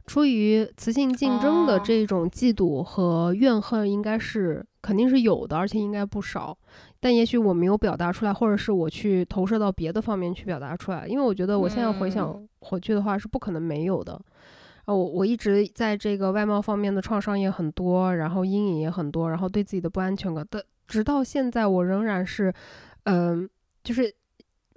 出于雌性竞争的哦这种嫉妒和怨恨，应该是肯定是有的，而且应该不少。但也许我没有表达出来，或者是我去投射到别的方面去表达出来，因为我觉得我现在回想回去的话是不可能没有的。啊，我我一直在这个外貌方面的创伤也很多，然后阴影也很多，然后对自己的不安全感但，直到现在我仍然是，嗯、就是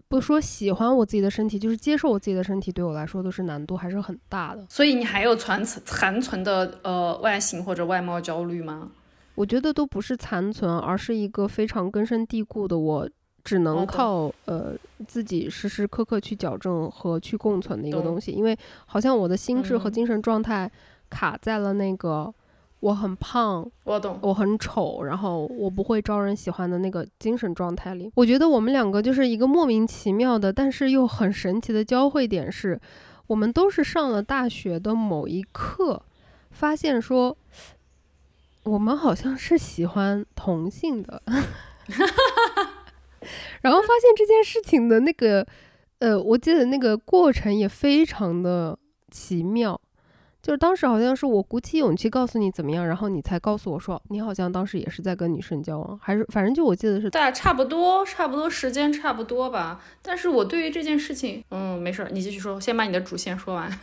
不说喜欢我自己的身体，就是接受我自己的身体，对我来说都是难度还是很大的。所以你还有残存残存的呃外形或者外貌焦虑吗？我觉得都不是残存，而是一个非常根深蒂固的，我只能靠呃自己时时刻刻去矫正和去共存的一个东西。因为好像我的心智和嗯精神状态卡在了那个我很胖，我懂。我很丑，然后我不会招人喜欢的那个精神状态里。我觉得我们两个就是一个莫名其妙的，但是又很神奇的交汇点是，我们都是上了大学的某一刻，发现说，我们好像是喜欢同性的，然后发现这件事情的那个，呃，我记得那个过程也非常的奇妙。就是当时好像是我鼓起勇气告诉你怎么样，然后你才告诉我说你好像当时也是在跟女生交往，还是反正就我记得是对，差不多，差不多时间差不多吧。但是我对于这件事情，嗯，没事儿，你继续说，先把你的主线说完。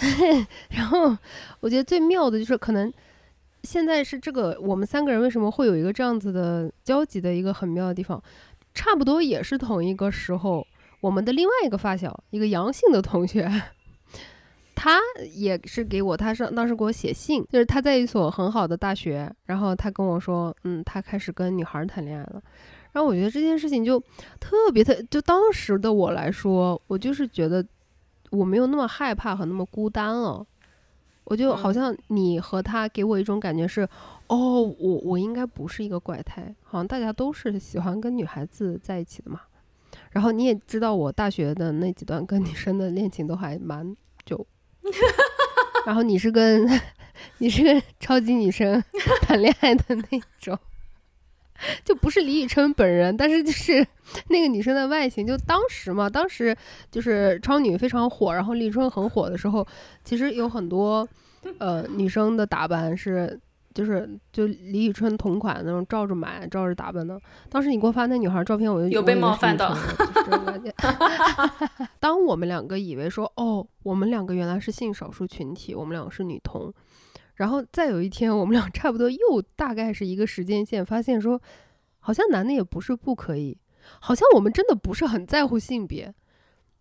然后我觉得最妙的就是可能现在是这个我们三个人为什么会有一个这样子的交集的一个很妙的地方，差不多也是同一个时候，我们的另外一个发小，一个阳性的同学。他也是给我，他是当时给我写信，就是他在一所很好的大学，然后他跟我说，嗯，他开始跟女孩谈恋爱了。然后我觉得这件事情就特别特，就当时的我来说，我就是觉得我没有那么害怕和那么孤单了。我就好像你和他给我一种感觉是，哦，我我应该不是一个怪胎，好像大家都是喜欢跟女孩子在一起的嘛。然后你也知道，我大学的那几段跟女生的恋情都还蛮久。然后你是跟 你是跟超级女生 谈恋爱的那种，就不是李宇春本人，但是就是那个女生的外形。就当时嘛，当时就是超女非常火，然后李宇春很火的时候，其实有很多呃女生的打扮是。就是就李宇春同款那种，照着买，照着打扮的。当时你给我发那女孩照片，我就有被冒犯到。当我们两个以为说，哦，我们两个原来是性少数群体，我们两个是女同，然后再有一天，我们俩 差不多又大概是一个时间线，发现说，好像男的也不是不可以，好像我们真的不是很在乎性别。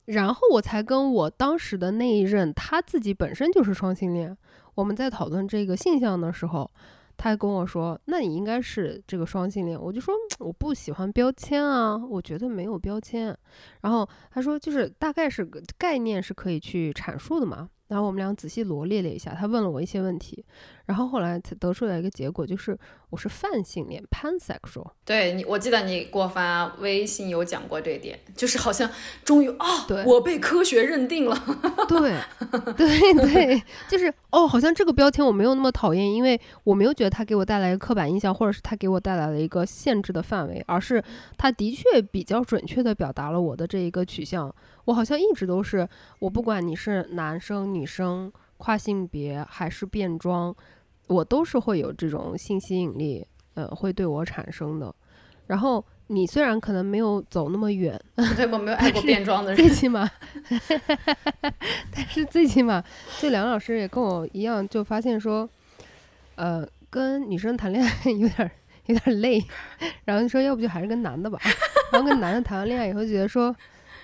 然后我才跟我当时的那一任，他自己本身就是双性恋。我们在讨论这个性向的时候，他还跟我说：“那你应该是这个双性恋。”我就说：“我不喜欢标签啊，我觉得没有标签。”然后他说：“就是大概是概念是可以去阐述的嘛。”然后我们俩仔细罗列了一下，他问了我一些问题，然后后来才得出来一个结果，就是我是泛性恋 （pansexual）。对你，我记得你给我发微信有讲过这一点，就是好像终于啊，对我被科学认定了。对，对 对，就是哦，好像这个标签我没有那么讨厌，因为我没有觉得它给我带来一个刻板印象，或者是它给我带来了一个限制的范围，而是它的确比较准确的表达了我的这一个取向。我好像一直都是，我不管你是男生、女生、跨性别还是变装，我都是会有这种性吸引力，呃，会对我产生的。然后你虽然可能没有走那么远，对我没有爱过变装的人，最起码，但是最起码，就梁老师也跟我一样，就发现说，呃，跟女生谈恋爱 有点有点累，然后说要不就还是跟男的吧，然后跟男的谈完恋爱以后，觉得说。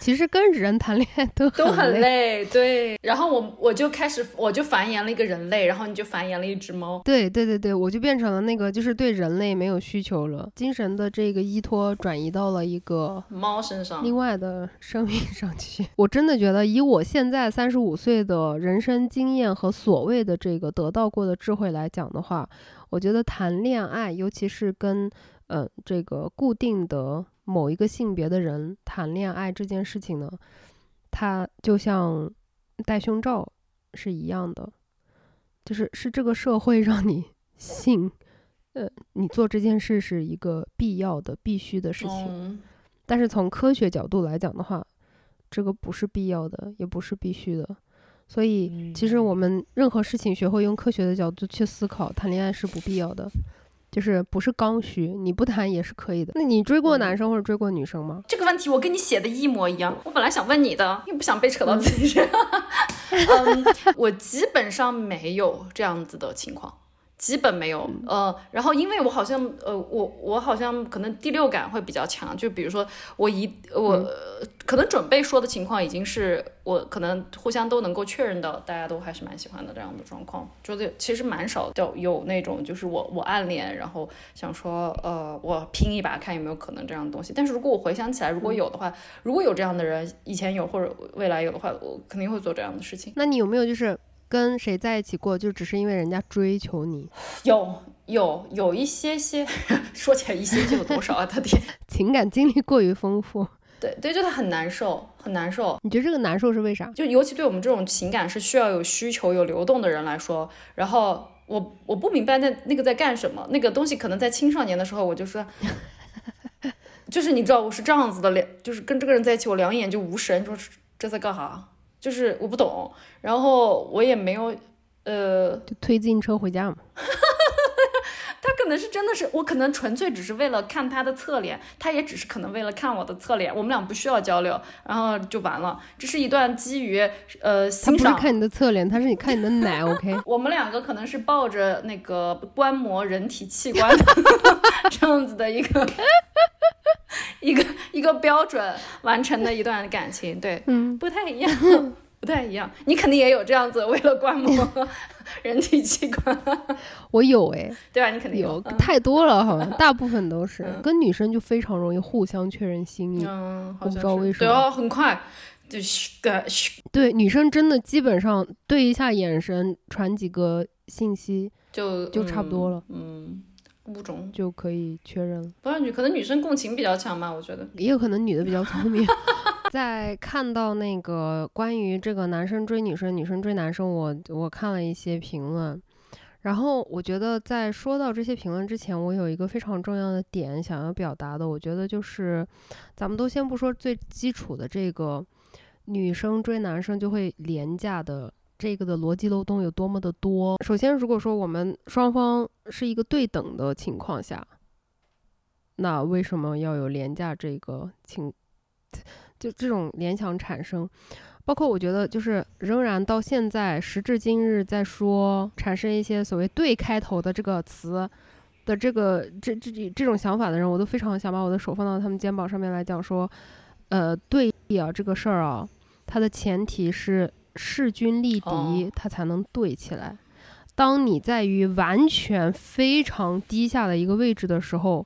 其实跟人谈恋爱都 都很累，对。然后我我就开始，我就繁衍了一个人类，然后你就繁衍了一只猫。对对对对，我就变成了那个，就是对人类没有需求了，精神的这个依托转移到了一个猫身上，另外的生命上去。我真的觉得，以我现在三十五岁的人生经验和所谓的这个得到过的智慧来讲的话，我觉得谈恋爱，尤其是跟嗯这个固定的。某一个性别的人谈恋爱这件事情呢，它就像戴胸罩是一样的，就是是这个社会让你 性，呃，你做这件事是一个必要的、必须的事情。但是从科学角度来讲的话，这个不是必要的，也不是必须的。所以，其实我们任何事情学会用科学的角度去思考，谈恋爱是不必要的。就是不是刚需，你不谈也是可以的。那你追过男生或者追过女生吗？这个问题我跟你写的一模一样。我本来想问你的，又不想被扯到自己身上。嗯，我基本上没有这样子的情况。基本没有，呃，然后因为我好像，呃，我我好像可能第六感会比较强，就比如说我一我可能准备说的情况已经是我可能互相都能够确认到，大家都还是蛮喜欢的这样的状况，觉得其实蛮少有有那种就是我我暗恋，然后想说呃我拼一把看有没有可能这样的东西，但是如果我回想起来，如果有的话，如果有这样的人，以前有或者未来有的话，我肯定会做这样的事情。那你有没有就是？跟谁在一起过，就只是因为人家追求你？有有有一些些，说起来一些就有多少啊？他天，情感经历过于丰富。对对，就他很难受，很难受。你觉得这个难受是为啥？就尤其对我们这种情感是需要有需求、有流动的人来说，然后我我不明白那那个在干什么，那个东西可能在青少年的时候，我就说，就是你知道我是这样子的，两就是跟这个人在一起，我两眼就无神，说这在干啥？就是我不懂，然后我也没有，呃，就推自行车回家嘛。他可能是真的是，我可能纯粹只是为了看他的侧脸，他也只是可能为了看我的侧脸，我们俩不需要交流，然后就完了。这是一段基于呃欣赏，不是看你的侧脸，他是你看你的奶，OK？我们两个可能是抱着那个观摩人体器官的 这样子的一个 一个一个标准完成的一段感情，对，嗯，不太一样，不太一样。你肯定也有这样子为了观摩 人体器官，我有哎，对吧？你肯定有嗯太多了，好像大部分都是嗯跟女生就非常容易互相确认心意。嗯，我不知道为什么对哦，很快就嘘个嘘对，女生真的基本上对一下眼神，传几个信息就就差不多了嗯，嗯物种就可以确认了。不是女，可能女生共情比较强吧，我觉得。也有可能女的比较聪明。在看到那个关于这个男生追女生、女生追男生，我我看了一些评论，然后我觉得在说到这些评论之前，我有一个非常重要的点想要表达的，我觉得就是，咱们都先不说最基础的这个女生追男生就会廉价的。这个的逻辑漏洞有多么的多？首先，如果说我们双方是一个对等的情况下，那为什么要有廉价这个情？就这种联想产生，包括我觉得就是仍然到现在时至今日，在说产生一些所谓“对”开头的这个词的这个这这这种想法的人，我都非常想把我的手放到他们肩膀上面来讲说，呃，对啊，这个事儿啊，它的前提是势均力敌哦，它才能对起来。当你在于完全非常低下的一个位置的时候，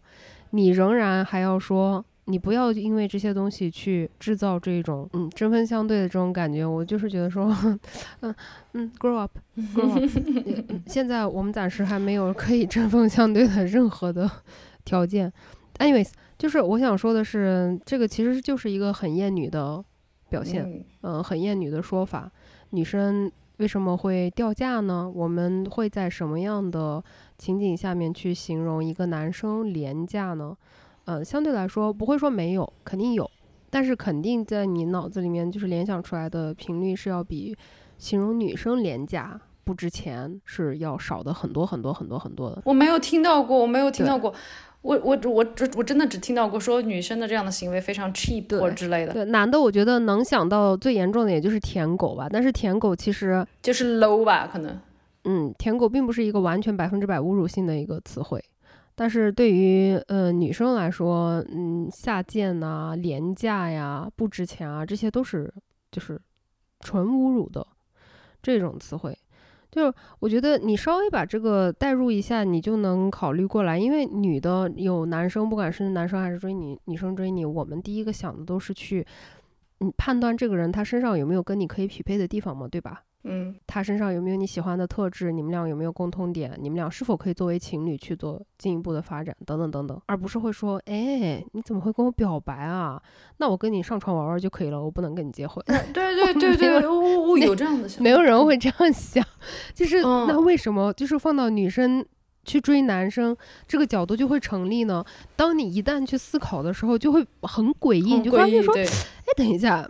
你仍然还要说，你不要因为这些东西去制造这种嗯针锋相对的这种感觉。我就是觉得说，嗯嗯，grow up，grow up 嗯。现在我们暂时还没有可以针锋相对的任何的 条件。anyways，就是我想说的是，这个其实就是一个很厌女的表现。嗯嗯，很厌女的说法。女生为什么会掉价呢？我们会在什么样的情景下面去形容一个男生廉价呢？呃，相对来说不会说没有，肯定有，但是肯定在你脑子里面就是联想出来的频率是要比形容女生廉价不值钱是要少的很多很多很多很多的。我没有听到过，我没有听到过。我我我只我真的只听到过说女生的这样的行为非常 cheap 或之类的，对，男的我觉得能想到最严重的也就是舔狗吧，但是舔狗其实就是 low 吧，可能。嗯，舔狗并不是一个完全百分之百侮辱性的一个词汇，但是对于呃女生来说，嗯，下贱呐、廉价呀、不值钱啊，这些都是就是纯侮辱的这种词汇。就我觉得你稍微把这个代入一下，你就能考虑过来，因为女的有男生，不管是男生还是追你，女生追你，我们第一个想的都是去，嗯，判断这个人他身上有没有跟你可以匹配的地方嘛，对吧？嗯，他身上有没有你喜欢的特质？你们俩有没有共通点？你们俩是否可以作为情侣去做进一步的发展？等等等等，而不是会说，哎，你怎么会跟我表白啊？那我跟你上床玩玩就可以了，我不能跟你结婚。对对对对对，我我有这样的想法，没有人会这样想，就是、嗯那为什么就是放到女生去追男生这个角度就会成立呢？当你一旦去思考的时候，就会很诡异，很你就发现说，哎，等一下，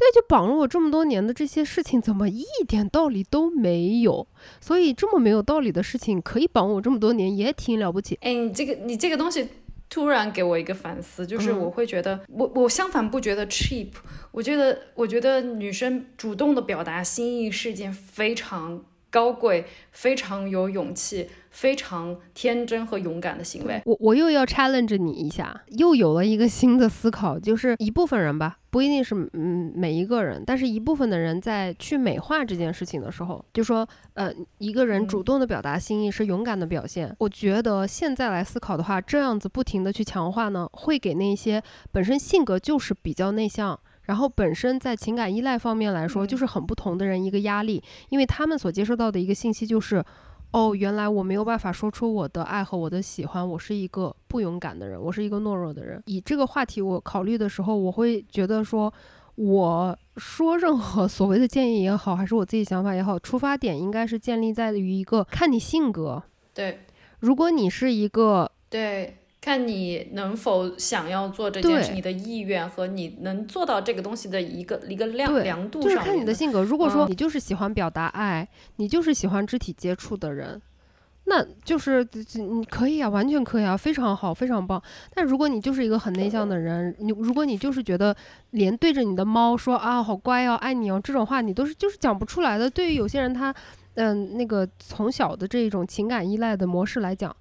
对，就绑了我这么多年的这些事情，怎么一点道理都没有？所以这么没有道理的事情，可以绑我这么多年，也挺了不起。哎，你这个你这个东西突然给我一个反思，就是嗯我会觉得，我我相反不觉得 cheap，我觉得我觉得女生主动的表达心意是一件非常高贵、非常有勇气、非常天真和勇敢的行为。我我又要 challenge 你一下，又有了一个新的思考，就是一部分人吧，不一定是嗯每一个人，但是一部分的人在去美化这件事情的时候，就说呃一个人主动的表达心意是勇敢的表现。我觉得现在来思考的话，这样子不停的去强化呢，会给那些本身性格就是比较内向。然后本身在情感依赖方面来说，嗯就是很不同的人一个压力，因为他们所接收到的一个信息就是，哦，原来我没有办法说出我的爱和我的喜欢，我是一个不勇敢的人，我是一个懦弱的人。以这个话题我考虑的时候，我会觉得说，我说任何所谓的建议也好，还是我自己想法也好，出发点应该是建立在于一个看你性格。对如果你是一个对，看你能否想要做这件事，对你的意愿和你能做到这个东西的一个一个量量度上就是看你的性格。如果说嗯你就是喜欢表达爱，你就是喜欢肢体接触的人，那就是你可以啊，完全可以啊，非常好，非常棒。但如果你就是一个很内向的人，你如果你就是觉得连对着你的猫说啊好乖哦，爱你哦这种话，你都是就是讲不出来的。对于有些人他，嗯、那个从小的这种情感依赖的模式来讲。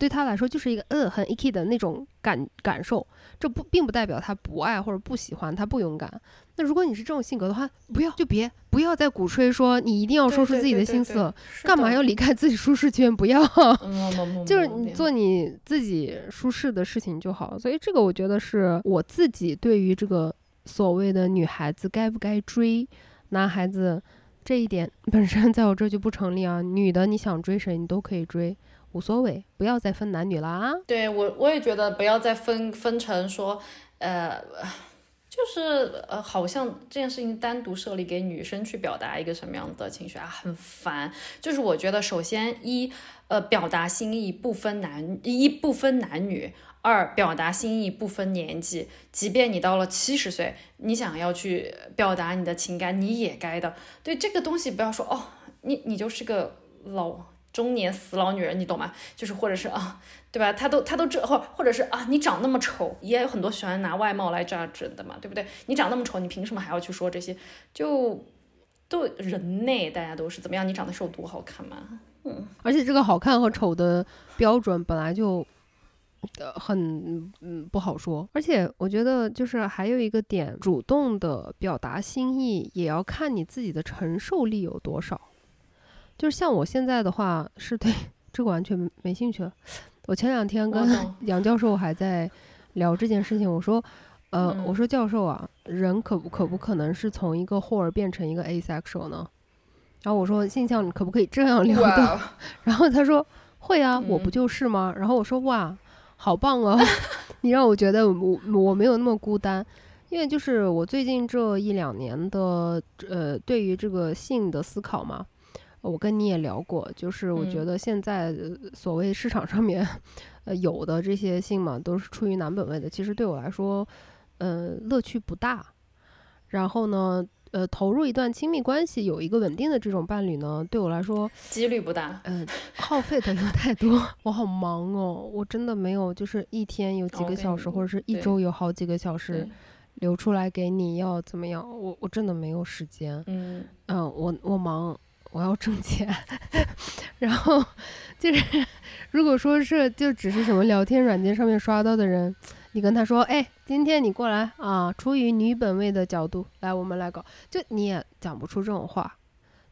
对他来说就是一个嗯很 icky 的那种感感受，这不并不代表他不爱或者不喜欢，他不勇敢。那如果你是这种性格的话，不要就别不要再鼓吹说你一定要说出自己的心思，干嘛要离开自己舒适圈？不要，就是嗯你做你自己舒适的事情就好。所以这个我觉得是我自己对于这个所谓的女孩子该不该追男孩子这一点本身在我这就不成立啊。女的你想追谁你都可以追，无所谓，不要再分男女了啊。对我我也觉得不要再分分成说，呃，就是呃，好像这件事情单独设立给女生去表达一个什么样的情绪啊，很烦。就是我觉得首先一呃，表达心意不分男一不分男女。二，表达心意不分年纪，即便你到了七十岁，你想要去表达你的情感，你也该的。对这个东西，不要说哦，你你就是个老中年死老女人，你懂吗？就是或者是啊，对吧？他都他都这或或者是啊，你长那么丑，也有很多喜欢拿外貌来 judge 的嘛，对不对？你长那么丑，你凭什么还要去说这些？就都人类，大家都是怎么样？你长得是有多好看吗？而且这个好看和丑的标准本来就。呃，很嗯不好说，而且我觉得就是还有一个点，主动的表达心意也要看你自己的承受力有多少。就是像我现在的话，是对这个完全没没兴趣了。我前两天跟 杨教授还在聊这件事情，我说，呃，嗯我说教授啊，人可不可不可能是从一个 whore 变成一个 asexual 呢？然后我说性向可不可以这样聊的？然后他说会啊，我不嗯就是吗？然后我说哇，好棒哦，你让我觉得我我没有那么孤单，因为就是我最近这一两年的呃对于这个性的思考嘛，我跟你也聊过，就是我觉嗯得现在呃所谓市场上面 呃有的这些性嘛，都是出于男本位的，其实对我来说，呃乐趣不大。然后呢，呃，投入一段亲密关系，有一个稳定的这种伴侣呢，对我来说，几率不大。嗯，耗费的又太多，我好忙哦，我真的没有，就是一天有几个小时，或者是一周有好几个小时，留出来给你，要怎么样？我我真的没有时间，嗯，嗯，我我忙，我要挣钱，然后就是如果说是就只是什么聊天软件上面刷到的人，你跟他说，哎，今天你过来啊，出于女本位的角度来，我们来搞，就你也讲不出这种话，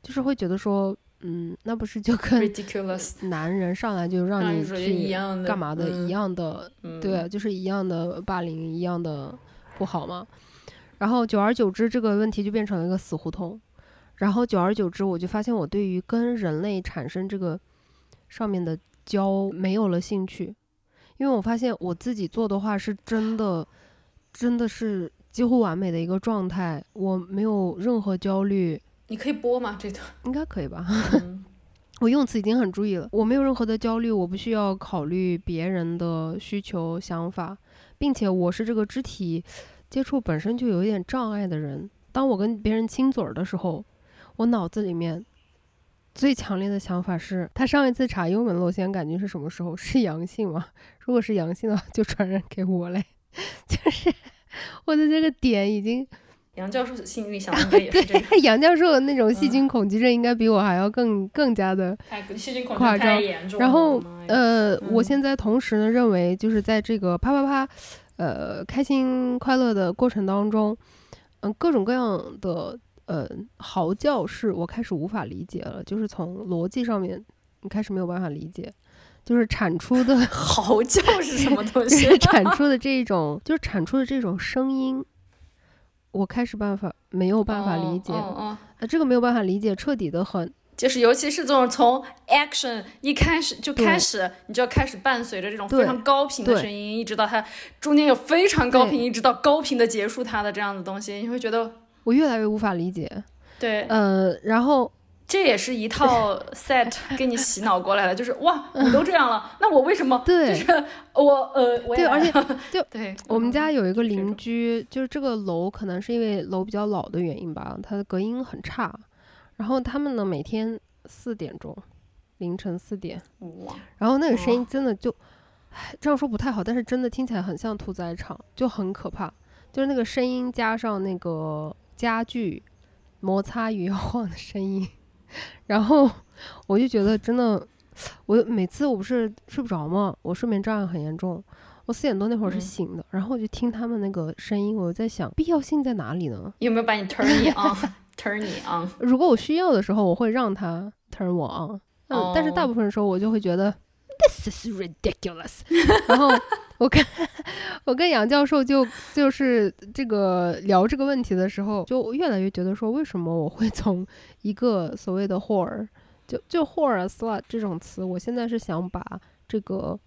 就是会觉得说，嗯，那不是就跟 男人上来就让你去干嘛的嗯一样的，嗯对啊，就是一样的霸凌，一样的不好吗。然后久而久之，这个问题就变成了一个死胡同。然后久而久之，我就发现我对于跟人类产生这个上面的交没有了兴趣，因为我发现我自己做的话是真的，真的是几乎完美的一个状态，我没有任何焦虑，你可以播吗？这段？应该可以吧？嗯我用词已经很注意了，我没有任何的焦虑，我不需要考虑别人的需求、想法，并且我是这个肢体接触本身就有一点障碍的人。当我跟别人亲嘴儿的时候，我脑子里面最强烈的想法是，他上一次查幽门螺旋杆菌是什么时候？是阳性吗？如果是阳性的话，就传染给我嘞。就是我的这个点已经杨教授心里 想的也是这个，杨教授的那种细嗯菌恐惧症，应该比我还要更更加的细菌恐惧夸张太严重。然后呃，我嗯现在同时呢认为，就是在这个啪啪啪，呃，开心快乐的过程当中，嗯、各种各样的呃嚎叫是我开始无法理解了，就是从逻辑上面你开始没有办法理解，就是产出的 嚎叫是什么东就西？是 产出的这种，就是产出的这种声音，我开始办法没有办法理解，哦哦哦啊，这个没有办法理解，彻底的很，就是尤其是这种从 action 一开始就开始，你就要开始伴随着这种非常高频的声音，一直到它中间有非常高频，一直到高频的结束它的这样的东西，你会觉得我越来越无法理解。对，呃，然后这也是一套 set 给你洗脑过来的，就是哇，你都这样了，那我为什么？对，就是我呃，对，而且就 对，我们家有一个邻居，就是这个楼可能是因为楼比较老的原因吧，它的隔音很差。然后他们呢，每天四点钟，凌晨四点，然后那个声音真的就，这样说不太好，但是真的听起来很像屠宰场，就很可怕。就是那个声音加上那个家具摩擦与摇晃的声音，然后我就觉得真的，我每次我不是睡不着吗？我睡眠障碍很严重，我四点多那会儿是醒的，然后我就听他们那个声音，我在想必要性在哪里呢？有没有把你 turn on？turn 你 on，如果我需要的时候，我会让他 turn 我 on。嗯，但是大部分时候我就会觉得 this is ridiculous。然后我跟我跟杨教授就就是这个聊这个问题的时候，就越来越觉得说，为什么我会从一个所谓的 whore，就就 whore slut 这种词，我现在是想把这个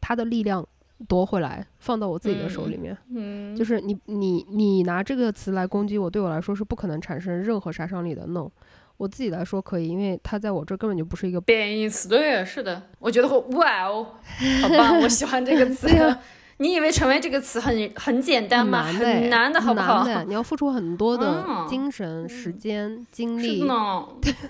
他的力量。夺回来，放到我自己的手里面。嗯，就是你你你拿这个词来攻击我，对我来说是不可能产生任何杀伤力的。No，我自己来说可以，因为它在我这根本就不是一个贬义词。对，是的，我觉得哇哦，好棒，我喜欢这个词。你以为成为这个词很很简单吗？很难的，好不好？你要付出很多的精神、时间、精力。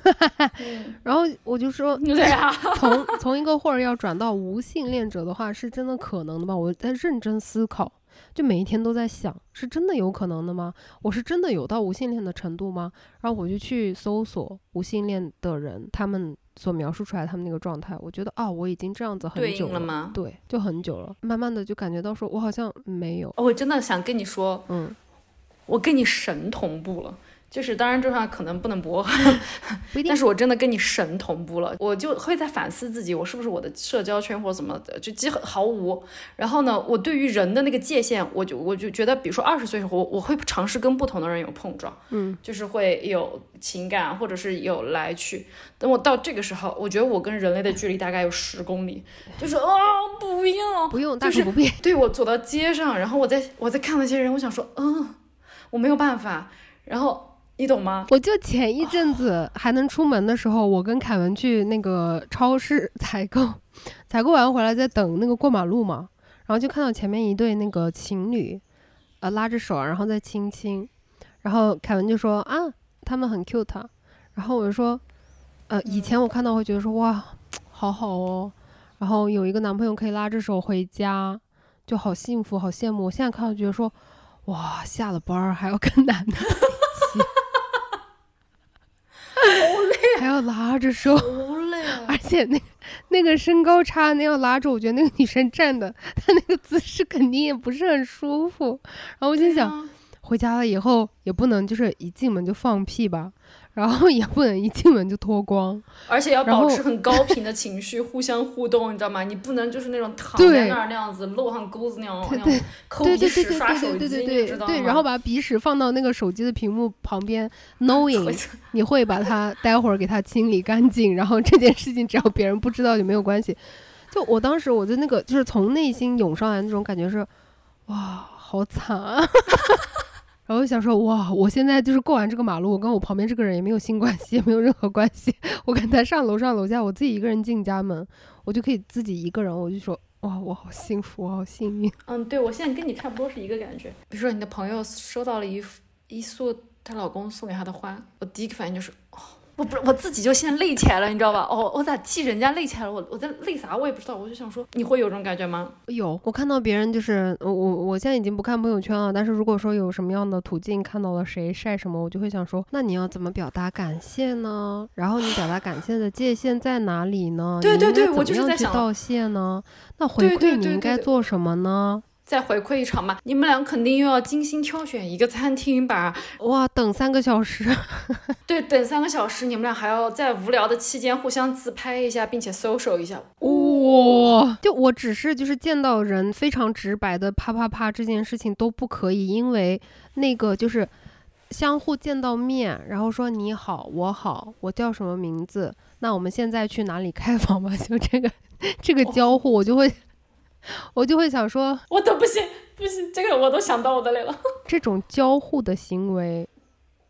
然后我就说，对啊，从从一个或者要转到无性恋者的话，是真的可能的吗？我在认真思考，就每一天都在想，是真的有可能的吗？我是真的有到无性恋的程度吗？然后我就去搜索无性恋的人，他们。所描述出来他们那个状态，我觉得啊，我已经这样子很久了吗？对，就很久了。慢慢的就感觉到说，我好像没有。我真的想跟你说，嗯，我跟你神同步了。就是，当然这话可能不能播，但是我真的跟你神同步了，我就会在反思自己，我是不是我的社交圈或者怎么的就几乎毫无。然后呢，我对于人的那个界限，我就我就觉得，比如说二十岁时候，我我会尝试跟不同的人有碰撞，嗯，就是会有情感或者是有来去。等我到这个时候，我觉得我跟人类的距离大概有十公里，就是啊，不用不用，大可不必。对我走到街上，然后我在我在看那些人，我想说，嗯，我没有办法，然后。你懂吗？我就前一阵子还能出门的时候，我跟凯文去那个超市采购，采购完回来在等那个过马路嘛，然后就看到前面一对那个情侣，呃拉着手，然后再亲亲，然后凯文就说啊，他们很 cute，然后我就说，呃以前我看到会觉得说哇，好好哦，然后有一个男朋友可以拉着手回家，就好幸福，好羡慕。我现在看到觉得说，哇，下了班还要跟男的。好累，还要拉着手，好累啊！而且那那个身高差，那样拉着，我觉得那个女生站的，她那个姿势肯定也不是很舒服。然后我就想，回家了以后也不能就是一进门就放屁吧。然后也不能一进门就脱光，而且要保持很高频的情绪，互相互动，你知道吗？你不能就是那种躺在那儿那样子露上钩子那样那样抠鼻屎刷手机，你知道吗？对，然后把鼻屎放到那个手机的屏幕旁边，knowing 你会把它待会儿给它清理干净，然后这件事情只要别人不知道就没有关系。就我当时我的那个就是从内心涌上来那种感觉是，哇，好惨啊！然后想说哇，我现在就是过完这个马路，我跟我旁边这个人也没有性关系，也没有任何关系。我跟他上楼上楼下，我自己一个人进家门，我就可以自己一个人，我就说哇，我好幸福，我好幸运。嗯，对，我现在跟你差不多是一个感觉。比如说你的朋友收到了一一束她老公送给她的花，我第一个反应就是哦。我不是我自己就先累起来了，你知道吧？哦，我咋替人家累起来了？我我在累啥？我也不知道。我就想说，你会有这种感觉吗？有，我看到别人就是我我我现在已经不看朋友圈了，但是如果说有什么样的途径看到了谁晒什么，我就会想说，那你要怎么表达感谢呢？然后你表达感谢的界限在哪里呢？对对对，我就是在想道谢呢。那回馈你应该做什么呢？再回馈一场嘛？你们俩肯定又要精心挑选一个餐厅吧？哇，等三个小时。对，等三个小时，你们俩还要在无聊的期间互相自拍一下，并且 social 一下。哇！就我只是就是见到人非常直白的啪啪啪这件事情都不可以，因为那个就是相互见到面，然后说你好，我好，我叫什么名字？那我们现在去哪里开房吧？就这个这个交互，我就会。我就会想说，我都不行，不行，这个我都想到我的泪了。这种交互的行为，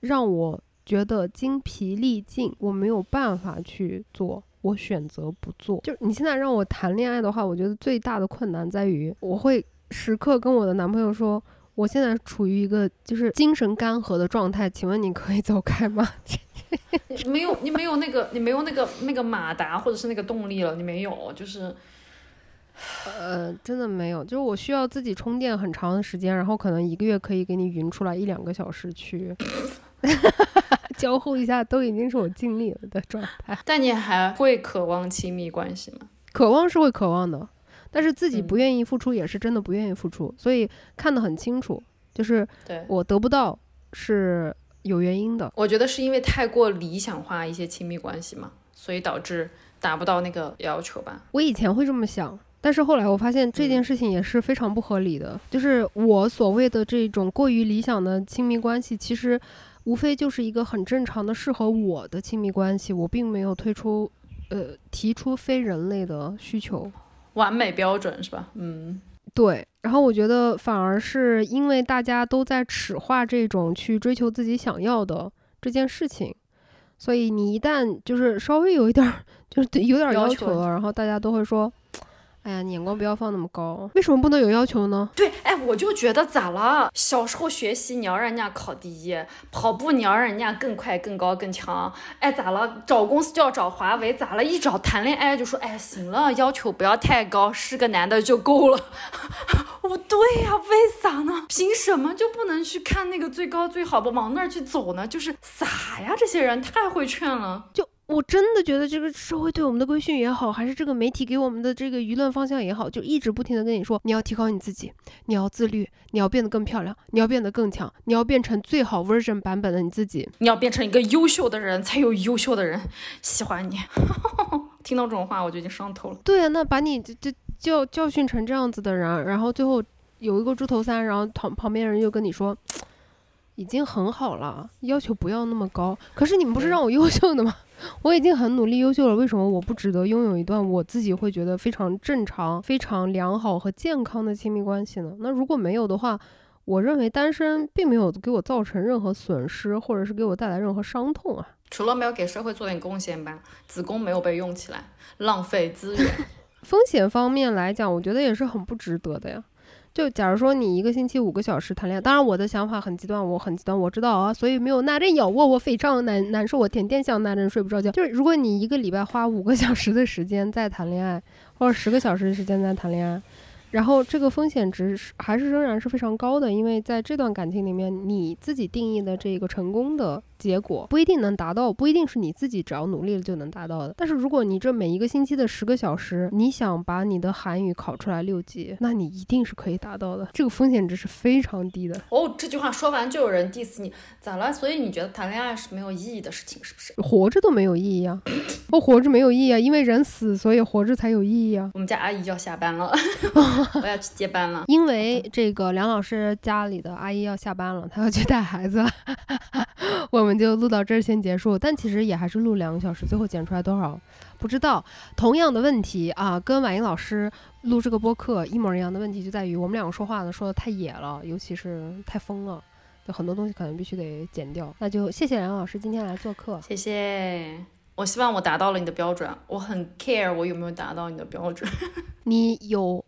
让我觉得精疲力尽，我没有办法去做，我选择不做。就是你现在让我谈恋爱的话，我觉得最大的困难在于，我会时刻跟我的男朋友说，我现在处于一个就是精神干涸的状态，请问你可以走开吗？你没有，你没有那个，你没有那个那个马达或者是那个动力了，你没有，就是。呃，真的没有，就是我需要自己充电很长的时间，然后可能一个月可以给你匀出来一两个小时去 交互一下，都已经是我尽力了的状态。但你还会渴望亲密关系吗？渴望是会渴望的，但是自己不愿意付出也是真的不愿意付出，所以看得很清楚，就是我得不到是有原因的。我觉得是因为太过理想化一些亲密关系嘛，所以导致达不到那个要求吧。我以前会这么想。但是后来我发现这件事情也是非常不合理的，就是我所谓的这种过于理想的亲密关系，其实无非就是一个很正常的适合我的亲密关系，我并没有推出，呃，提出非人类的需求，完美标准是吧？嗯，对。然后我觉得反而是因为大家都在耻化这种去追求自己想要的这件事情，所以你一旦就是稍微有一点儿，就是有点要求了，然后大家都会说。哎呀，眼光不要放那么高，为什么不能有要求呢？对，哎，我就觉得咋了？小时候学习你要让人家考第一，跑步你要让人家更快、更高、更强。哎，咋了？找公司就要找华为，咋了？一找谈恋爱就说，哎，行了，要求不要太高，是个男的就够了。不对呀，为啥呢？凭什么就不能去看那个最高最好不，往那儿去走呢？就是傻呀，这些人太会劝了，就。我真的觉得这个社会对我们的规训也好，还是这个媒体给我们的这个舆论方向也好，就一直不停的跟你说，你要提高你自己，你要自律，你要变得更漂亮，你要变得更强，你要变成最好 version 版本的你自己，你要变成一个优秀的人，才有优秀的人喜欢你。听到这种话我就已经上头了。对啊，那把你这这教教训成这样子的人，然后最后有一个猪头三，然后旁旁边人又跟你说。已经很好了，要求不要那么高。可是你们不是让我优秀的吗？我已经很努力优秀了，为什么我不值得拥有一段我自己会觉得非常正常、非常良好和健康的亲密关系呢？那如果没有的话，我认为单身并没有给我造成任何损失，或者是给我带来任何伤痛啊。除了没有给社会做点贡献吧，子宫没有被用起来，浪费资源。风险方面来讲，我觉得也是很不值得的呀。就假如说你一个星期五个小时谈恋爱，当然我的想法很极端，我很极端，我知道啊，所以没有那人咬我，我非常难难受，我天天想那人睡不着觉。就是如果你一个礼拜花五个 小时的时间在谈恋爱，或者十个小时的时间在谈恋爱。然后这个风险值还是仍然是非常高的，因为在这段感情里面，你自己定义的这个成功的结果不一定能达到，不一定是你自己只要努力了就能达到的。但是如果你这每一个星期的十个小时，你想把你的韩语考出来六级，那你一定是可以达到的。这个风险值是非常低的。哦，这句话说完就有人 diss 你，咋了？所以你觉得谈恋爱是没有意义的事情，是不是？活着都没有意义啊！我活着没有意义啊，因为人死，所以活着才有意义啊。我们家阿姨要下班了。我要去接班了，因为这个梁老师家里的阿姨要下班了，她要去带孩子了，我们就录到这儿先结束。但其实也还是录两个小时，最后剪出来多少不知道。同样的问题啊，跟婉莹老师录这个播客一模一样的问题就在于我们两个说话呢说的太野了，尤其是太疯了，就很多东西可能必须得剪掉。那就谢谢梁老师今天来做客，谢谢。我希望我达到了你的标准，我很 care 我有没有达到你的标准。你有。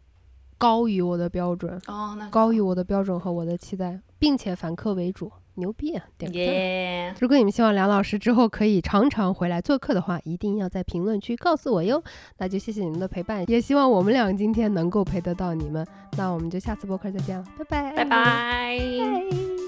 高于我的标准哦，那高于我的标准和我的期待，并且反客为主，牛逼啊！点赞！如果你们希望梁老师之后可以常常回来做客的话，一定要在评论区告诉我哟。那就谢谢你们的陪伴，也希望我们俩今天能够陪得到你们。那我们就下次播客再见了，拜拜，拜拜。